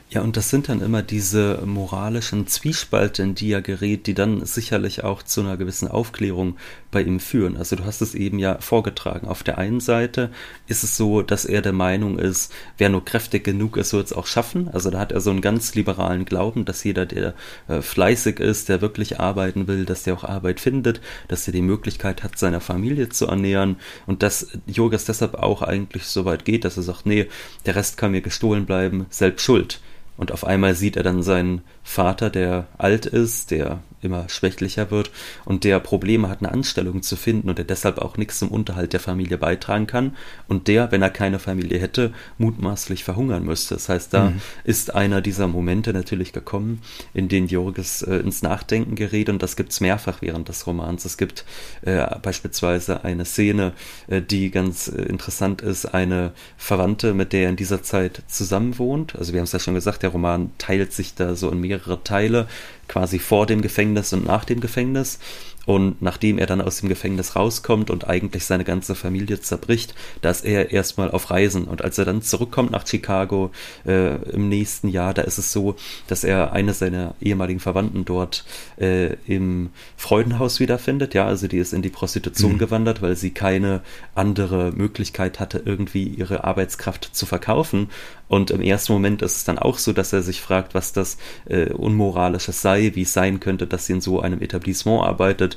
Ja, und das sind dann immer diese moralischen Zwiespalte, in die er gerät, die dann sicherlich auch zu einer gewissen Aufklärung bei ihm führen. Also du hast es eben ja vorgetragen. Auf der einen Seite ist es so, dass er der Meinung ist, wer nur kräftig genug ist, soll es auch schaffen. Also da hat er so einen ganz liberalen Glauben, dass jeder, der äh, fleißig ist, der wirklich arbeiten will, dass der auch Arbeit findet, dass er die Möglichkeit hat, seiner Familie zu ernähren und dass Yogas deshalb auch eigentlich so weit geht, dass er sagt, nee, der Rest kann mir gestohlen bleiben, selbst schuld. Und auf einmal sieht er dann seinen Vater, der alt ist, der immer schwächlicher wird und der Probleme hat, eine Anstellung zu finden und der deshalb auch nichts zum Unterhalt der Familie beitragen kann und der, wenn er keine Familie hätte, mutmaßlich verhungern müsste. Das heißt, da mhm. ist einer dieser Momente natürlich gekommen, in denen Jorges äh, ins Nachdenken gerät und das gibt es mehrfach während des Romans. Es gibt äh, beispielsweise eine Szene, äh, die ganz äh, interessant ist, eine Verwandte, mit der er in dieser Zeit zusammenwohnt. Also wir haben es ja schon gesagt, der Roman teilt sich da so in mehrere Teile quasi vor dem Gefängnis und nach dem Gefängnis. Und nachdem er dann aus dem Gefängnis rauskommt und eigentlich seine ganze Familie zerbricht, da ist er erstmal auf Reisen. Und als er dann zurückkommt nach Chicago äh, im nächsten Jahr, da ist es so, dass er eine seiner ehemaligen Verwandten dort äh, im Freudenhaus wiederfindet. Ja, also die ist in die Prostitution mhm. gewandert, weil sie keine andere Möglichkeit hatte, irgendwie ihre Arbeitskraft zu verkaufen. Und im ersten Moment ist es dann auch so, dass er sich fragt, was das äh, Unmoralisches sei, wie es sein könnte, dass sie in so einem Etablissement arbeitet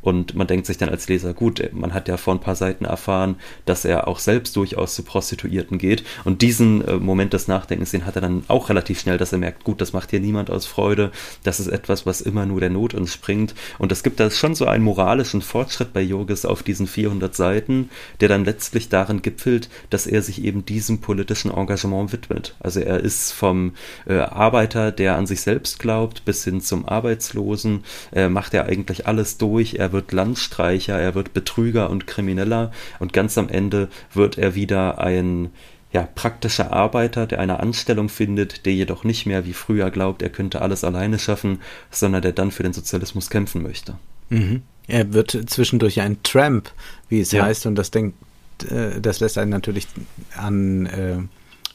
Und man denkt sich dann als Leser, gut, man hat ja vor ein paar Seiten erfahren, dass er auch selbst durchaus zu Prostituierten geht. Und diesen äh, Moment des Nachdenkens, den hat er dann auch relativ schnell, dass er merkt, gut, das macht hier niemand aus Freude. Das ist etwas, was immer nur der Not entspringt. Und es gibt da schon so einen moralischen Fortschritt bei Jurgis auf diesen 400 Seiten, der dann letztlich darin gipfelt, dass er sich eben diesem politischen Engagement widmet. Also er ist vom äh, Arbeiter, der an sich selbst glaubt, bis hin zum Arbeitslosen, äh, macht er eigentlich alles durch. Er wird Landstreicher, er wird Betrüger und Krimineller und ganz am Ende wird er wieder ein ja, praktischer Arbeiter, der eine Anstellung findet, der jedoch nicht mehr wie früher glaubt, er könnte alles alleine schaffen, sondern der dann für den Sozialismus kämpfen möchte. Mhm. Er wird zwischendurch ein Tramp, wie es ja. heißt, und das denkt, äh, das lässt einen natürlich an äh,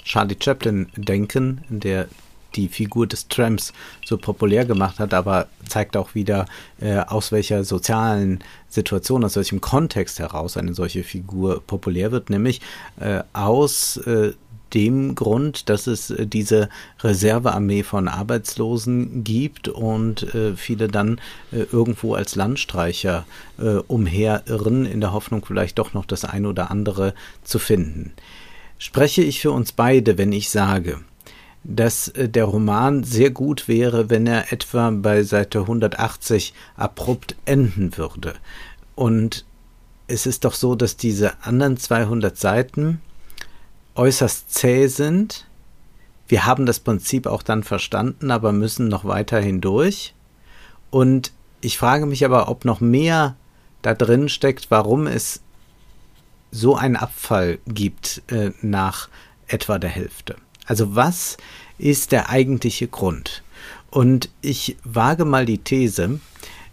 Charlie Chaplin denken, der die Figur des Tramps so populär gemacht hat, aber zeigt auch wieder, äh, aus welcher sozialen Situation, aus welchem Kontext heraus eine solche Figur populär wird, nämlich äh, aus äh, dem Grund, dass es äh, diese Reservearmee von Arbeitslosen gibt und äh, viele dann äh, irgendwo als Landstreicher äh, umherirren, in der Hoffnung vielleicht doch noch das eine oder andere zu finden. Spreche ich für uns beide, wenn ich sage, dass äh, der Roman sehr gut wäre, wenn er etwa bei Seite 180 abrupt enden würde. Und es ist doch so, dass diese anderen 200 Seiten äußerst zäh sind. Wir haben das Prinzip auch dann verstanden, aber müssen noch weiterhin durch. Und ich frage mich aber, ob noch mehr da drin steckt, warum es so einen Abfall gibt äh, nach etwa der Hälfte. Also was ist der eigentliche Grund? Und ich wage mal die These,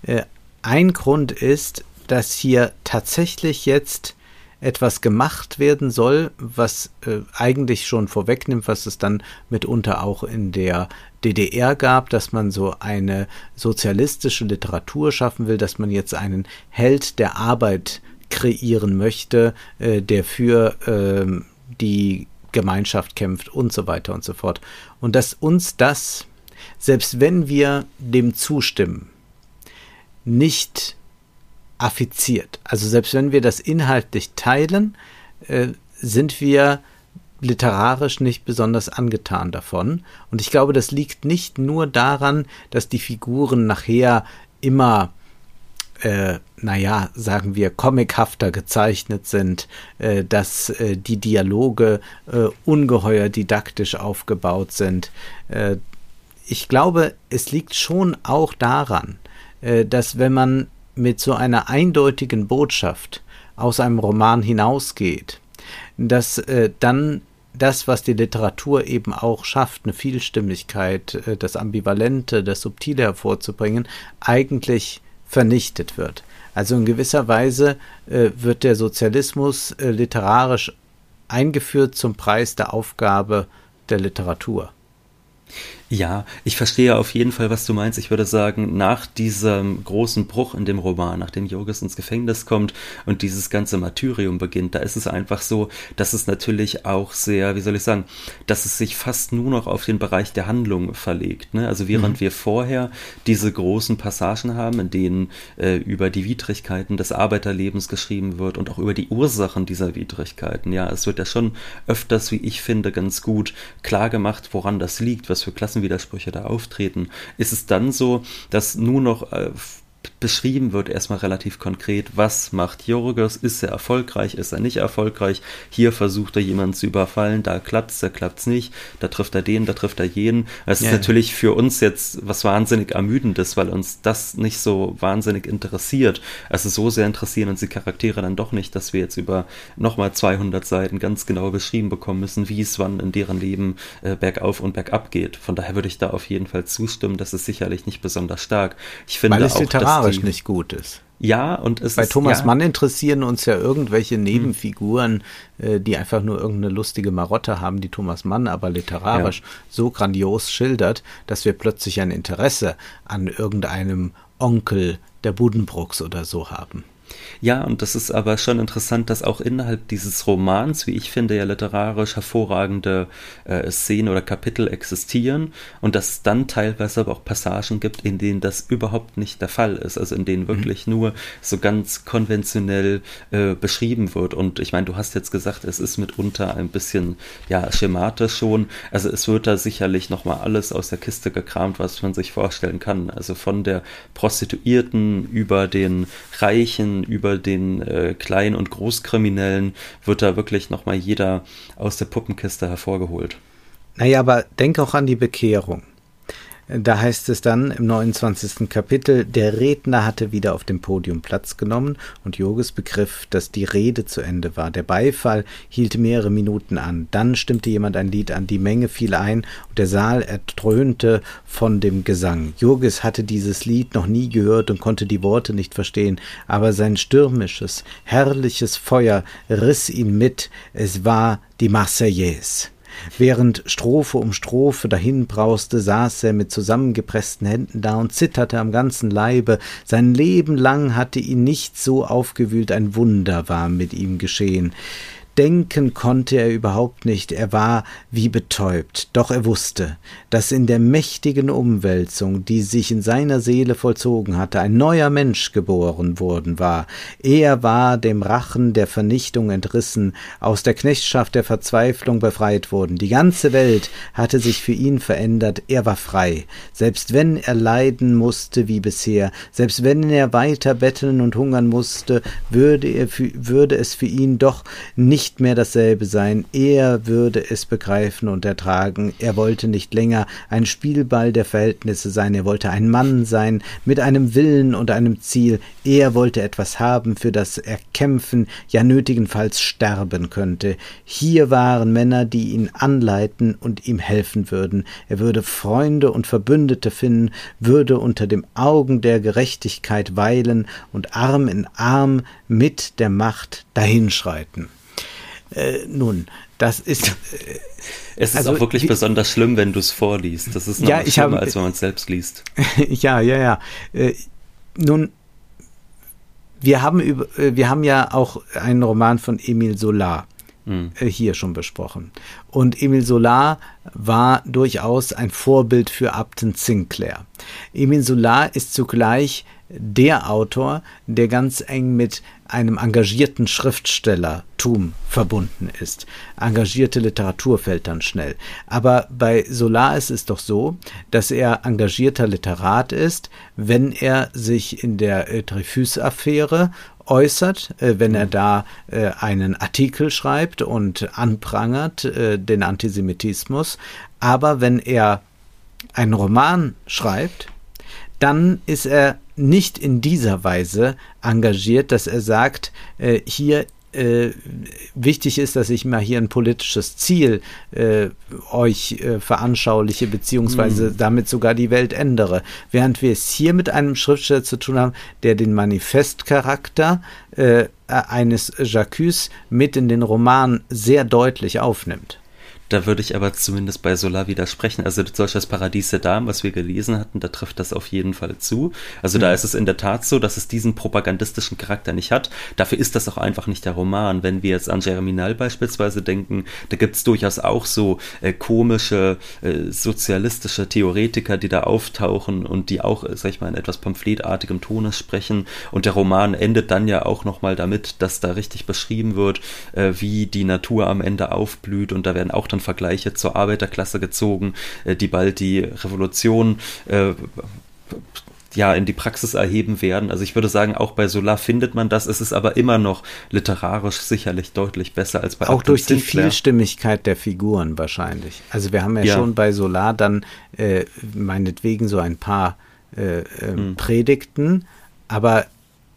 äh, ein Grund ist, dass hier tatsächlich jetzt etwas gemacht werden soll, was äh, eigentlich schon vorwegnimmt, was es dann mitunter auch in der DDR gab, dass man so eine sozialistische Literatur schaffen will, dass man jetzt einen Held der Arbeit kreieren möchte, äh, der für äh, die Gemeinschaft kämpft und so weiter und so fort. Und dass uns das, selbst wenn wir dem zustimmen, nicht affiziert. Also selbst wenn wir das inhaltlich teilen, äh, sind wir literarisch nicht besonders angetan davon. Und ich glaube, das liegt nicht nur daran, dass die Figuren nachher immer äh, naja, sagen wir, comichafter gezeichnet sind, äh, dass äh, die Dialoge äh, ungeheuer didaktisch aufgebaut sind. Äh, ich glaube, es liegt schon auch daran, äh, dass wenn man mit so einer eindeutigen Botschaft aus einem Roman hinausgeht, dass dann das, was die Literatur eben auch schafft, eine Vielstimmigkeit, das Ambivalente, das Subtile hervorzubringen, eigentlich vernichtet wird. Also in gewisser Weise äh, wird der Sozialismus äh, literarisch eingeführt zum Preis der Aufgabe der Literatur. Ja, ich verstehe auf jeden Fall, was du meinst. Ich würde sagen, nach diesem großen Bruch in dem Roman, nachdem Jurgis ins Gefängnis kommt und dieses ganze Martyrium beginnt, da ist es einfach so, dass es natürlich auch sehr, wie soll ich sagen, dass es sich fast nur noch auf den Bereich der Handlung verlegt. Ne? Also während mhm. wir vorher diese großen Passagen haben, in denen äh, über die Widrigkeiten des Arbeiterlebens geschrieben wird und auch über die Ursachen dieser Widrigkeiten. Ja, es wird ja schon öfters, wie ich finde, ganz gut klar gemacht, woran das liegt, was für Klassen Widersprüche da auftreten, ist es dann so, dass nur noch äh, beschrieben wird erstmal relativ konkret, was macht Jorgos, ist er erfolgreich, ist er nicht erfolgreich, hier versucht er jemanden zu überfallen, da klappt's, da klappt's nicht, da trifft er den, da trifft er jenen. Das yeah. ist natürlich für uns jetzt was wahnsinnig ermüdendes, weil uns das nicht so wahnsinnig interessiert. Also so sehr interessieren uns die Charaktere dann doch nicht, dass wir jetzt über nochmal 200 Seiten ganz genau beschrieben bekommen müssen, wie es wann in deren Leben äh, bergauf und bergab geht. Von daher würde ich da auf jeden Fall zustimmen, das ist sicherlich nicht besonders stark. Ich finde auch, literarisch die, nicht gut ist. Ja, und es Bei ist, Thomas ja. Mann interessieren uns ja irgendwelche hm. Nebenfiguren, äh, die einfach nur irgendeine lustige Marotte haben, die Thomas Mann aber literarisch ja. so grandios schildert, dass wir plötzlich ein Interesse an irgendeinem Onkel der Budenbrooks oder so haben. Ja, und das ist aber schon interessant, dass auch innerhalb dieses Romans, wie ich finde, ja literarisch hervorragende äh, Szenen oder Kapitel existieren und dass es dann teilweise aber auch Passagen gibt, in denen das überhaupt nicht der Fall ist, also in denen mhm. wirklich mhm. nur so ganz konventionell äh, beschrieben wird. Und ich meine, du hast jetzt gesagt, es ist mitunter ein bisschen ja schematisch schon. Also es wird da sicherlich nochmal alles aus der Kiste gekramt, was man sich vorstellen kann. Also von der Prostituierten über den Reichen, über den äh, Klein- und Großkriminellen wird da wirklich nochmal jeder aus der Puppenkiste hervorgeholt. Naja, aber denk auch an die Bekehrung. Da heißt es dann im 29. Kapitel, der Redner hatte wieder auf dem Podium Platz genommen und Joges begriff, dass die Rede zu Ende war. Der Beifall hielt mehrere Minuten an. Dann stimmte jemand ein Lied an, die Menge fiel ein und der Saal erdröhnte von dem Gesang. Joges hatte dieses Lied noch nie gehört und konnte die Worte nicht verstehen, aber sein stürmisches, herrliches Feuer riss ihn mit. Es war die Marseillaise. Während Strophe um Strophe dahinbrauste, saß er mit zusammengepressten Händen da und zitterte am ganzen Leibe. Sein Leben lang hatte ihn nicht so aufgewühlt, ein Wunder war mit ihm geschehen. Denken konnte er überhaupt nicht, er war wie betäubt, doch er wusste, dass in der mächtigen Umwälzung, die sich in seiner Seele vollzogen hatte, ein neuer Mensch geboren worden war. Er war dem Rachen der Vernichtung entrissen, aus der Knechtschaft der Verzweiflung befreit worden. Die ganze Welt hatte sich für ihn verändert, er war frei, selbst wenn er leiden musste wie bisher, selbst wenn er weiter betteln und hungern musste, würde, er würde es für ihn doch nicht nicht mehr dasselbe sein, er würde es begreifen und ertragen, er wollte nicht länger ein Spielball der Verhältnisse sein, er wollte ein Mann sein, mit einem Willen und einem Ziel, er wollte etwas haben, für das er kämpfen, ja nötigenfalls sterben könnte. Hier waren Männer, die ihn anleiten und ihm helfen würden, er würde Freunde und Verbündete finden, würde unter dem Augen der Gerechtigkeit weilen und Arm in Arm mit der Macht dahinschreiten. Äh, nun, das ist. Äh, es ist also, auch wirklich wie, besonders schlimm, wenn du es vorliest. Das ist noch ja, schlimmer, hab, als wenn man es selbst liest. ja, ja, ja. Äh, nun, wir haben, über, äh, wir haben ja auch einen Roman von Emile Solar hm. Äh, hier schon besprochen. Und Emile Solar war durchaus ein Vorbild für Upton Sinclair. Emile Solar ist zugleich der Autor, der ganz eng mit einem engagierten Schriftstellertum verbunden ist. Engagierte Literatur fällt dann schnell. Aber bei Solar ist es doch so, dass er engagierter Literat ist, wenn er sich in der äh, Dreyfus-Affäre äußert, äh, wenn er da äh, einen Artikel schreibt und anprangert äh, den Antisemitismus. Aber wenn er einen Roman schreibt, dann ist er nicht in dieser Weise engagiert, dass er sagt, äh, hier äh, wichtig ist, dass ich mal hier ein politisches Ziel äh, euch äh, veranschauliche, beziehungsweise mhm. damit sogar die Welt ändere. Während wir es hier mit einem Schriftsteller zu tun haben, der den Manifestcharakter äh, eines Jacques mit in den Roman sehr deutlich aufnimmt. Da würde ich aber zumindest bei Solar widersprechen. Also solches Paradies der Damen, was wir gelesen hatten, da trifft das auf jeden Fall zu. Also mhm. da ist es in der Tat so, dass es diesen propagandistischen Charakter nicht hat. Dafür ist das auch einfach nicht der Roman. Wenn wir jetzt an Germinal beispielsweise denken, da gibt es durchaus auch so äh, komische äh, sozialistische Theoretiker, die da auftauchen und die auch, äh, sag ich mal, in etwas pamphletartigem Tone sprechen. Und der Roman endet dann ja auch nochmal damit, dass da richtig beschrieben wird, äh, wie die Natur am Ende aufblüht und da werden auch dann Vergleiche zur Arbeiterklasse gezogen, äh, die bald die Revolution äh, ja in die Praxis erheben werden. Also ich würde sagen, auch bei Solar findet man das. Es ist aber immer noch literarisch sicherlich deutlich besser als bei Auch Upton durch Sinclair. die Vielstimmigkeit der Figuren wahrscheinlich. Also wir haben ja, ja. schon bei Solar dann äh, meinetwegen so ein paar äh, äh, hm. Predigten, aber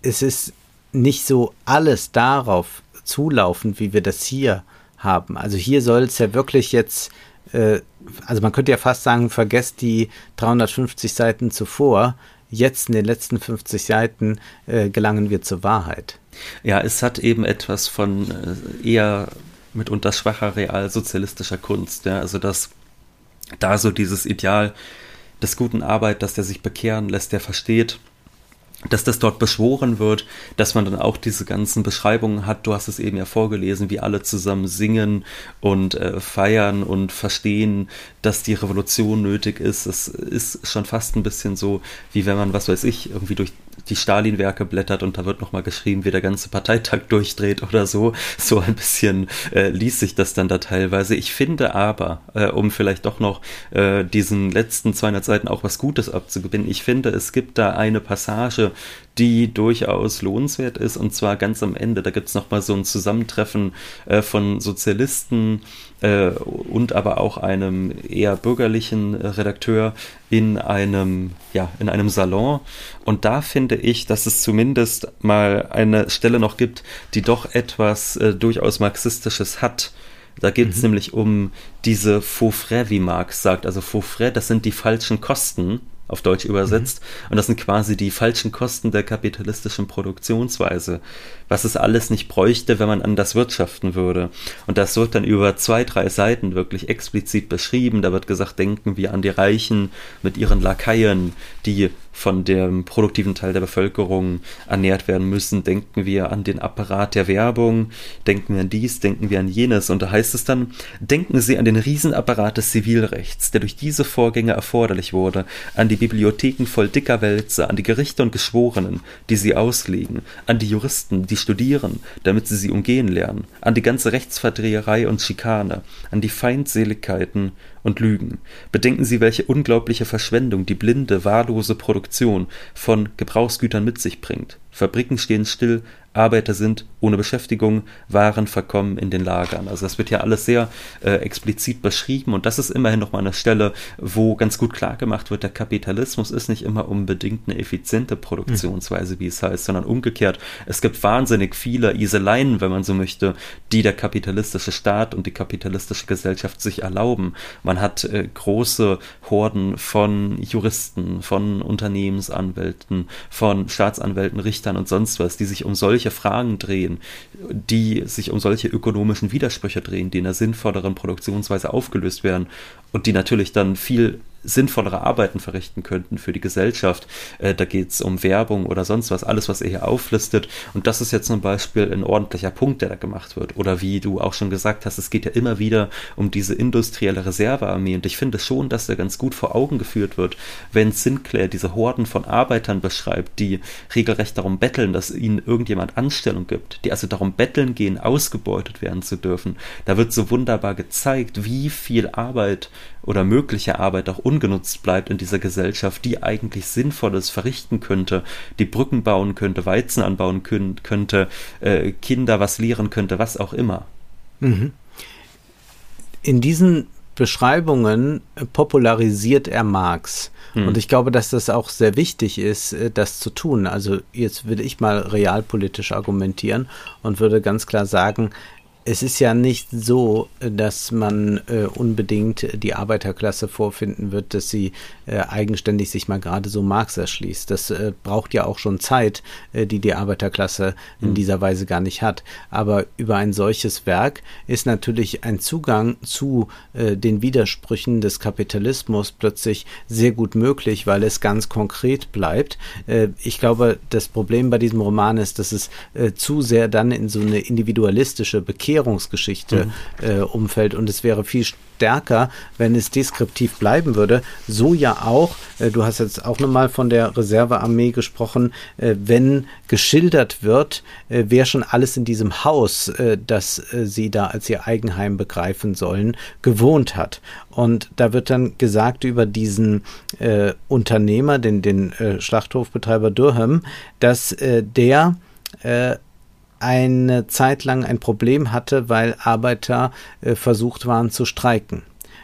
es ist nicht so alles darauf zulaufend, wie wir das hier haben. Also hier soll es ja wirklich jetzt, äh, also man könnte ja fast sagen, vergesst die 350 Seiten zuvor. Jetzt in den letzten 50 Seiten äh, gelangen wir zur Wahrheit. Ja, es hat eben etwas von äh, eher mitunter schwacher realsozialistischer Kunst. Ja? Also dass da so dieses Ideal des guten Arbeit, dass der sich bekehren lässt, der versteht, dass das dort beschworen wird, dass man dann auch diese ganzen Beschreibungen hat. Du hast es eben ja vorgelesen, wie alle zusammen singen und äh, feiern und verstehen, dass die Revolution nötig ist. Es ist schon fast ein bisschen so, wie wenn man, was weiß ich, irgendwie durch die Stalin-Werke blättert und da wird nochmal geschrieben, wie der ganze Parteitag durchdreht oder so. So ein bisschen äh, liest sich das dann da teilweise. Ich finde aber, äh, um vielleicht doch noch äh, diesen letzten 200 Seiten auch was Gutes abzugewinnen, ich finde, es gibt da eine Passage, die durchaus lohnenswert ist. Und zwar ganz am Ende, da gibt es nochmal so ein Zusammentreffen äh, von Sozialisten äh, und aber auch einem eher bürgerlichen Redakteur in einem, ja, in einem Salon. Und da finde ich, dass es zumindest mal eine Stelle noch gibt, die doch etwas äh, durchaus Marxistisches hat. Da geht es mhm. nämlich um diese Faux frais, wie Marx sagt. Also Faux frais, das sind die falschen Kosten auf Deutsch übersetzt. Mhm. Und das sind quasi die falschen Kosten der kapitalistischen Produktionsweise, was es alles nicht bräuchte, wenn man anders wirtschaften würde. Und das wird dann über zwei, drei Seiten wirklich explizit beschrieben. Da wird gesagt, denken wir an die Reichen mit ihren Lakaien, die von dem produktiven Teil der Bevölkerung ernährt werden müssen. Denken wir an den Apparat der Werbung, denken wir an dies, denken wir an jenes. Und da heißt es dann, denken Sie an den Riesenapparat des Zivilrechts, der durch diese Vorgänge erforderlich wurde, an die Bibliotheken voll dicker Wälze, an die Gerichte und Geschworenen, die sie auslegen, an die Juristen, die studieren, damit sie sie umgehen lernen, an die ganze Rechtsverdreherei und Schikane, an die Feindseligkeiten und Lügen. Bedenken Sie, welche unglaubliche Verschwendung die blinde, wahllose Produktion von Gebrauchsgütern mit sich bringt. Fabriken stehen still, Arbeiter sind ohne Beschäftigung, Waren verkommen in den Lagern. Also das wird ja alles sehr äh, explizit beschrieben und das ist immerhin nochmal eine Stelle, wo ganz gut klar gemacht wird, der Kapitalismus ist nicht immer unbedingt eine effiziente Produktionsweise, wie es heißt, sondern umgekehrt. Es gibt wahnsinnig viele Iseleien, wenn man so möchte, die der kapitalistische Staat und die kapitalistische Gesellschaft sich erlauben. Man hat äh, große Horden von Juristen, von Unternehmensanwälten, von Staatsanwälten, Richtern und sonst was, die sich um solche solche Fragen drehen, die sich um solche ökonomischen Widersprüche drehen, die in einer sinnvolleren Produktionsweise aufgelöst werden und die natürlich dann viel sinnvollere Arbeiten verrichten könnten für die Gesellschaft. Äh, da geht es um Werbung oder sonst was, alles, was er hier auflistet. Und das ist jetzt zum Beispiel ein ordentlicher Punkt, der da gemacht wird. Oder wie du auch schon gesagt hast, es geht ja immer wieder um diese industrielle Reservearmee. Und ich finde schon, dass er ganz gut vor Augen geführt wird, wenn Sinclair diese Horden von Arbeitern beschreibt, die regelrecht darum betteln, dass ihnen irgendjemand Anstellung gibt, die also darum betteln gehen, ausgebeutet werden zu dürfen. Da wird so wunderbar gezeigt, wie viel Arbeit oder mögliche Arbeit auch ungenutzt bleibt in dieser Gesellschaft, die eigentlich Sinnvolles verrichten könnte, die Brücken bauen könnte, Weizen anbauen könnte, äh, Kinder was lehren könnte, was auch immer. Mhm. In diesen Beschreibungen popularisiert er Marx. Mhm. Und ich glaube, dass das auch sehr wichtig ist, äh, das zu tun. Also jetzt würde ich mal realpolitisch argumentieren und würde ganz klar sagen, es ist ja nicht so, dass man äh, unbedingt die Arbeiterklasse vorfinden wird, dass sie äh, eigenständig sich mal gerade so Marx erschließt. Das äh, braucht ja auch schon Zeit, äh, die die Arbeiterklasse in mhm. dieser Weise gar nicht hat. Aber über ein solches Werk ist natürlich ein Zugang zu äh, den Widersprüchen des Kapitalismus plötzlich sehr gut möglich, weil es ganz konkret bleibt. Äh, ich glaube, das Problem bei diesem Roman ist, dass es zu sehr dann in so eine individualistische Bekehrung Bekehrungsgeschichte mhm. äh, umfällt und es wäre viel stärker, wenn es deskriptiv bleiben würde. So ja auch, äh, du hast jetzt auch nochmal von der Reservearmee gesprochen, äh, wenn geschildert wird, äh, wer schon alles in diesem Haus, äh, das äh, sie da als ihr Eigenheim begreifen sollen, gewohnt hat. Und da wird dann gesagt über diesen äh, Unternehmer, den, den Schlachthofbetreiber Durham, dass der eine Zeit lang ein Problem hatte, weil Arbeiter äh, versucht waren zu streiken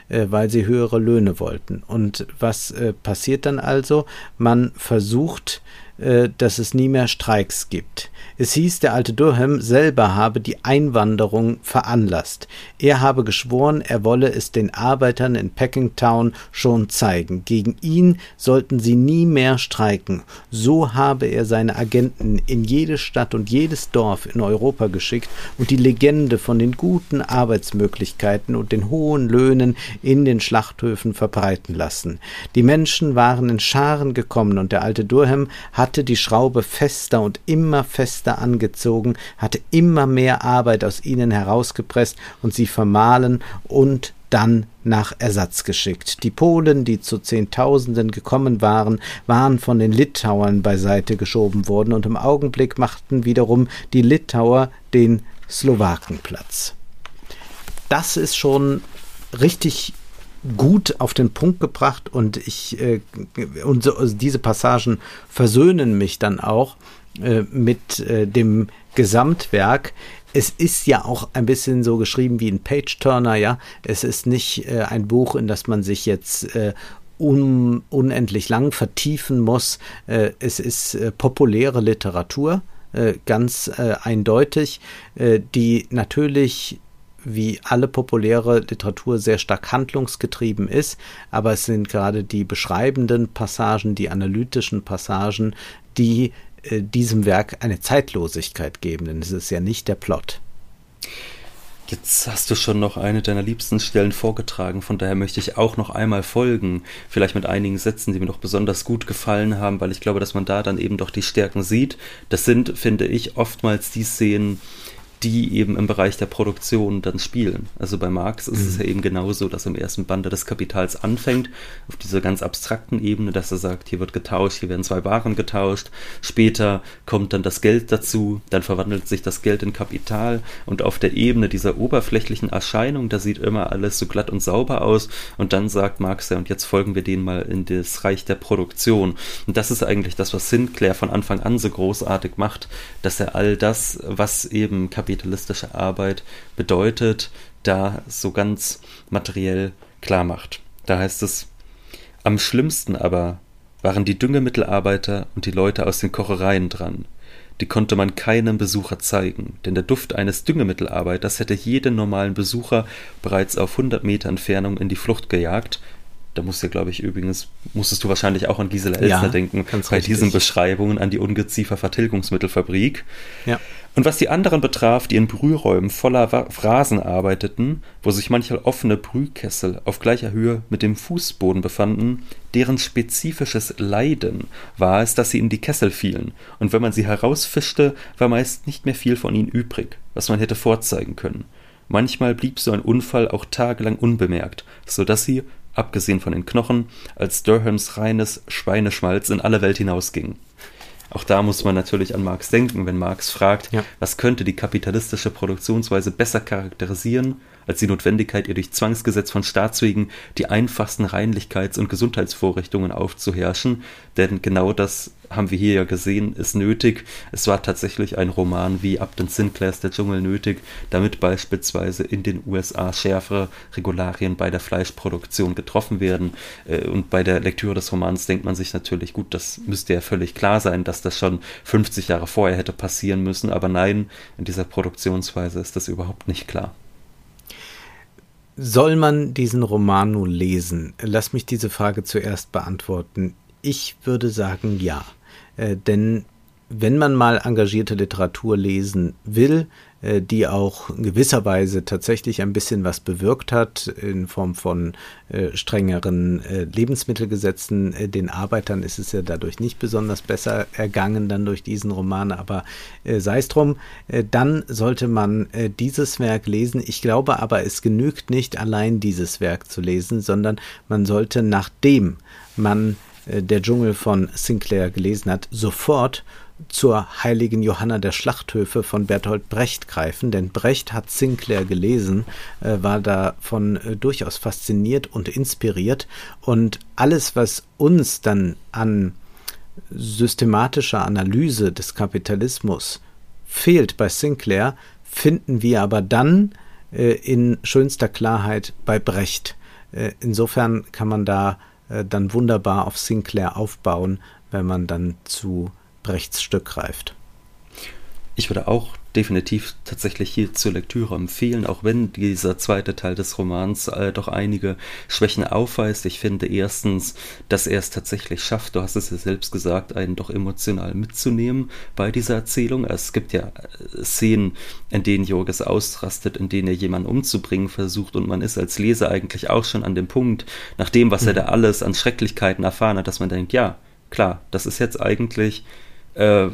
äh, weil sie höhere Löhne wollten. Und was äh, passiert dann also? Man versucht, dass es nie mehr Streiks gibt. Es hieß, der alte Durham selber habe die Einwanderung veranlasst. Er habe geschworen, er wolle es den Arbeitern in Packingtown schon zeigen. Gegen ihn sollten sie nie mehr streiken. So habe er seine Agenten in jede Stadt und jedes Dorf in Europa geschickt und die Legende von den guten Arbeitsmöglichkeiten und den hohen Löhnen in den Schlachthöfen verbreiten lassen. Die Menschen waren in Scharen gekommen und der alte Durham hatte die Schraube fester und immer fester angezogen, hatte immer mehr Arbeit aus ihnen herausgepresst und sie vermahlen und dann nach Ersatz geschickt. Die Polen, die zu Zehntausenden gekommen waren, waren von den Litauern beiseite geschoben worden und im Augenblick machten wiederum die Litauer den Slowaken Platz. Das ist schon richtig gut auf den Punkt gebracht und ich äh, und so, also diese Passagen versöhnen mich dann auch äh, mit äh, dem Gesamtwerk. Es ist ja auch ein bisschen so geschrieben wie ein Page-Turner, ja. Es ist nicht äh, ein Buch, in das man sich jetzt äh, un unendlich lang vertiefen muss. Äh, es ist populäre Literatur, ganz eindeutig, die natürlich wie alle populäre Literatur sehr stark handlungsgetrieben ist, aber es sind gerade die beschreibenden Passagen, die analytischen Passagen, die äh, diesem Werk eine Zeitlosigkeit geben, denn es ist ja nicht der Plot. Jetzt hast du schon noch eine deiner liebsten Stellen vorgetragen, von daher möchte ich auch noch einmal folgen, vielleicht mit einigen Sätzen, die mir noch besonders gut gefallen haben, weil ich glaube, dass man da dann eben doch die Stärken sieht. Das sind, finde ich, oftmals die Szenen, die eben im Bereich der Produktion dann spielen. Also bei Marx ist mhm. es ja eben genauso, dass im ersten Bande des Kapitals anfängt, auf dieser ganz abstrakten Ebene, dass er sagt, hier wird getauscht, hier werden zwei Waren getauscht. Später kommt dann das Geld dazu, dann verwandelt sich das Geld in Kapital und auf der Ebene dieser oberflächlichen Erscheinung, da sieht immer alles so glatt und sauber aus und dann sagt Marx ja, und jetzt folgen wir denen mal in das Reich der Produktion. Und das ist eigentlich das, was Sinclair von Anfang an so großartig macht, dass er all das, was eben Kapital kapitalistische Arbeit bedeutet, da so ganz materiell klar macht. Da heißt es, am schlimmsten aber waren die Düngemittelarbeiter und die Leute aus den Kochereien dran. Die konnte man keinem Besucher zeigen, denn der Duft eines Düngemittelarbeiters hätte jeden normalen Besucher bereits auf 100 Meter Entfernung in die Flucht gejagt, da musst du, glaube ich, übrigens, musstest du wahrscheinlich auch an Gisela Elsner ja, denken, bei richtig. diesen Beschreibungen an die Ungeziefer-Vertilgungsmittelfabrik. Ja. Und was die anderen betraf, die in Brühräumen voller Phrasen arbeiteten, wo sich manchmal offene Brühkessel auf gleicher Höhe mit dem Fußboden befanden, deren spezifisches Leiden war es, dass sie in die Kessel fielen, und wenn man sie herausfischte, war meist nicht mehr viel von ihnen übrig, was man hätte vorzeigen können. Manchmal blieb so ein Unfall auch tagelang unbemerkt, so dass sie, abgesehen von den Knochen, als Durhams reines Schweineschmalz in alle Welt hinausging. Auch da muss man natürlich an Marx denken, wenn Marx fragt, ja. was könnte die kapitalistische Produktionsweise besser charakterisieren, als die Notwendigkeit, ihr durch Zwangsgesetz von Staatswegen die einfachsten Reinlichkeits- und Gesundheitsvorrichtungen aufzuherrschen. Denn genau das haben wir hier ja gesehen, ist nötig. Es war tatsächlich ein Roman wie Upton Sinclairs Der Dschungel nötig, damit beispielsweise in den USA schärfere Regularien bei der Fleischproduktion getroffen werden. Äh, und bei der Lektüre des Romans denkt man sich natürlich, gut, das müsste ja völlig klar sein, dass das schon 50 Jahre vorher hätte passieren müssen. Aber nein, in dieser Produktionsweise ist das überhaupt nicht klar. Soll man diesen Roman nun lesen? Lass mich diese Frage zuerst beantworten. Ich würde sagen ja. Äh, denn wenn man mal engagierte Literatur lesen will, äh, die auch in gewisser Weise tatsächlich ein bisschen was bewirkt hat in Form von äh, strengeren äh, Lebensmittelgesetzen. Äh, den Arbeitern ist es ja dadurch nicht besonders besser ergangen dann durch diesen Roman, aber äh, sei es drum, dann sollte man dieses Werk lesen. Ich glaube aber, es genügt nicht allein dieses Werk zu lesen, sondern man sollte nachdem man der Dschungel von Sinclair gelesen hat, sofort zur heiligen Johanna der Schlachthöfe von Bertolt Brecht greifen, denn Brecht hat Sinclair gelesen, äh, war davon äh, durchaus fasziniert und inspiriert und alles, was uns dann an systematischer Analyse des Kapitalismus fehlt bei Sinclair, finden wir aber dann äh, in schönster Klarheit bei Brecht. Äh, insofern kann man da äh, dann wunderbar auf Sinclair aufbauen, wenn man dann zu Brechts Stück greift. Ich würde auch definitiv tatsächlich hier zur Lektüre empfehlen, auch wenn dieser zweite Teil des Romans äh, doch einige Schwächen aufweist. Ich finde erstens, dass er es tatsächlich schafft, du hast es ja selbst gesagt, einen doch emotional mitzunehmen bei dieser Erzählung. Es gibt ja äh, Szenen, in denen Jorges ausrastet, in denen er jemanden umzubringen versucht und man ist als Leser eigentlich auch schon an dem Punkt, nach dem, was mhm. er da alles an Schrecklichkeiten erfahren hat, dass man denkt, ja, klar, das ist jetzt eigentlich äh,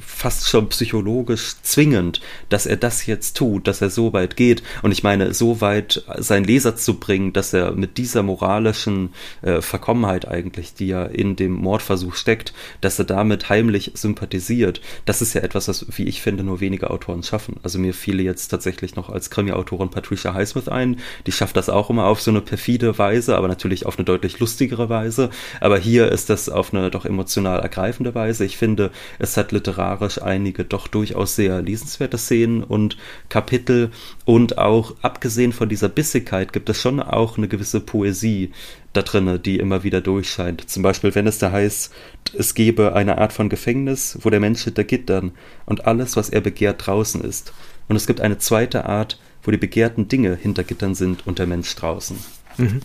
fast schon psychologisch zwingend, dass er das jetzt tut, dass er so weit geht. Und ich meine, so weit seinen Leser zu bringen, dass er mit dieser moralischen äh, Verkommenheit eigentlich, die ja in dem Mordversuch steckt, dass er damit heimlich sympathisiert. Das ist ja etwas, was, wie ich finde, nur wenige Autoren schaffen. Also mir fiele jetzt tatsächlich noch als Krimi-Autorin Patricia Highsmith ein. Die schafft das auch immer auf so eine perfide Weise, aber natürlich auf eine deutlich lustigere Weise. Aber hier ist das auf eine doch emotional ergreifende Weise. Ich finde, es hat literarisch einige doch durchaus sehr lesenswerte Szenen und Kapitel und auch abgesehen von dieser Bissigkeit gibt es schon auch eine gewisse Poesie da drinne, die immer wieder durchscheint. Zum Beispiel, wenn es da heißt, es gebe eine Art von Gefängnis, wo der Mensch hinter Gittern und alles, was er begehrt, draußen ist. Und es gibt eine zweite Art, wo die begehrten Dinge hinter Gittern sind und der Mensch draußen. Mhm.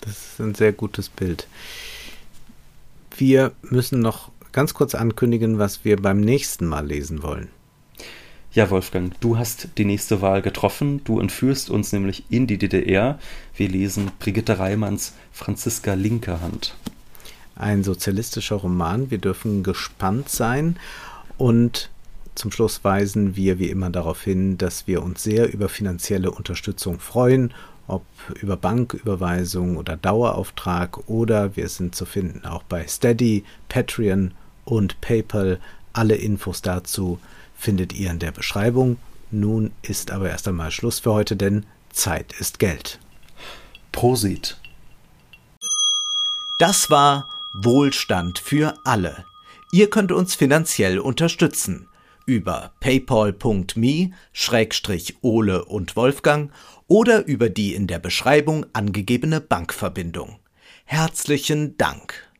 Das ist ein sehr gutes Bild. Wir müssen noch ganz kurz ankündigen, was wir beim nächsten Mal lesen wollen. Ja, Wolfgang, du hast die nächste Wahl getroffen. Du entführst uns nämlich in die DDR. Wir lesen Brigitte Reimanns Franziska linke Hand. Ein sozialistischer Roman. Wir dürfen gespannt sein. Und zum Schluss weisen wir wie immer darauf hin, dass wir uns sehr über finanzielle Unterstützung freuen ob über Banküberweisung oder Dauerauftrag oder wir sind zu finden auch bei Steady, Patreon und PayPal. Alle Infos dazu findet ihr in der Beschreibung. Nun ist aber erst einmal Schluss für heute, denn Zeit ist Geld. Prosit. Das war Wohlstand für alle. Ihr könnt uns finanziell unterstützen über paypal.me-ole und Wolfgang oder über die in der Beschreibung angegebene Bankverbindung. Herzlichen Dank.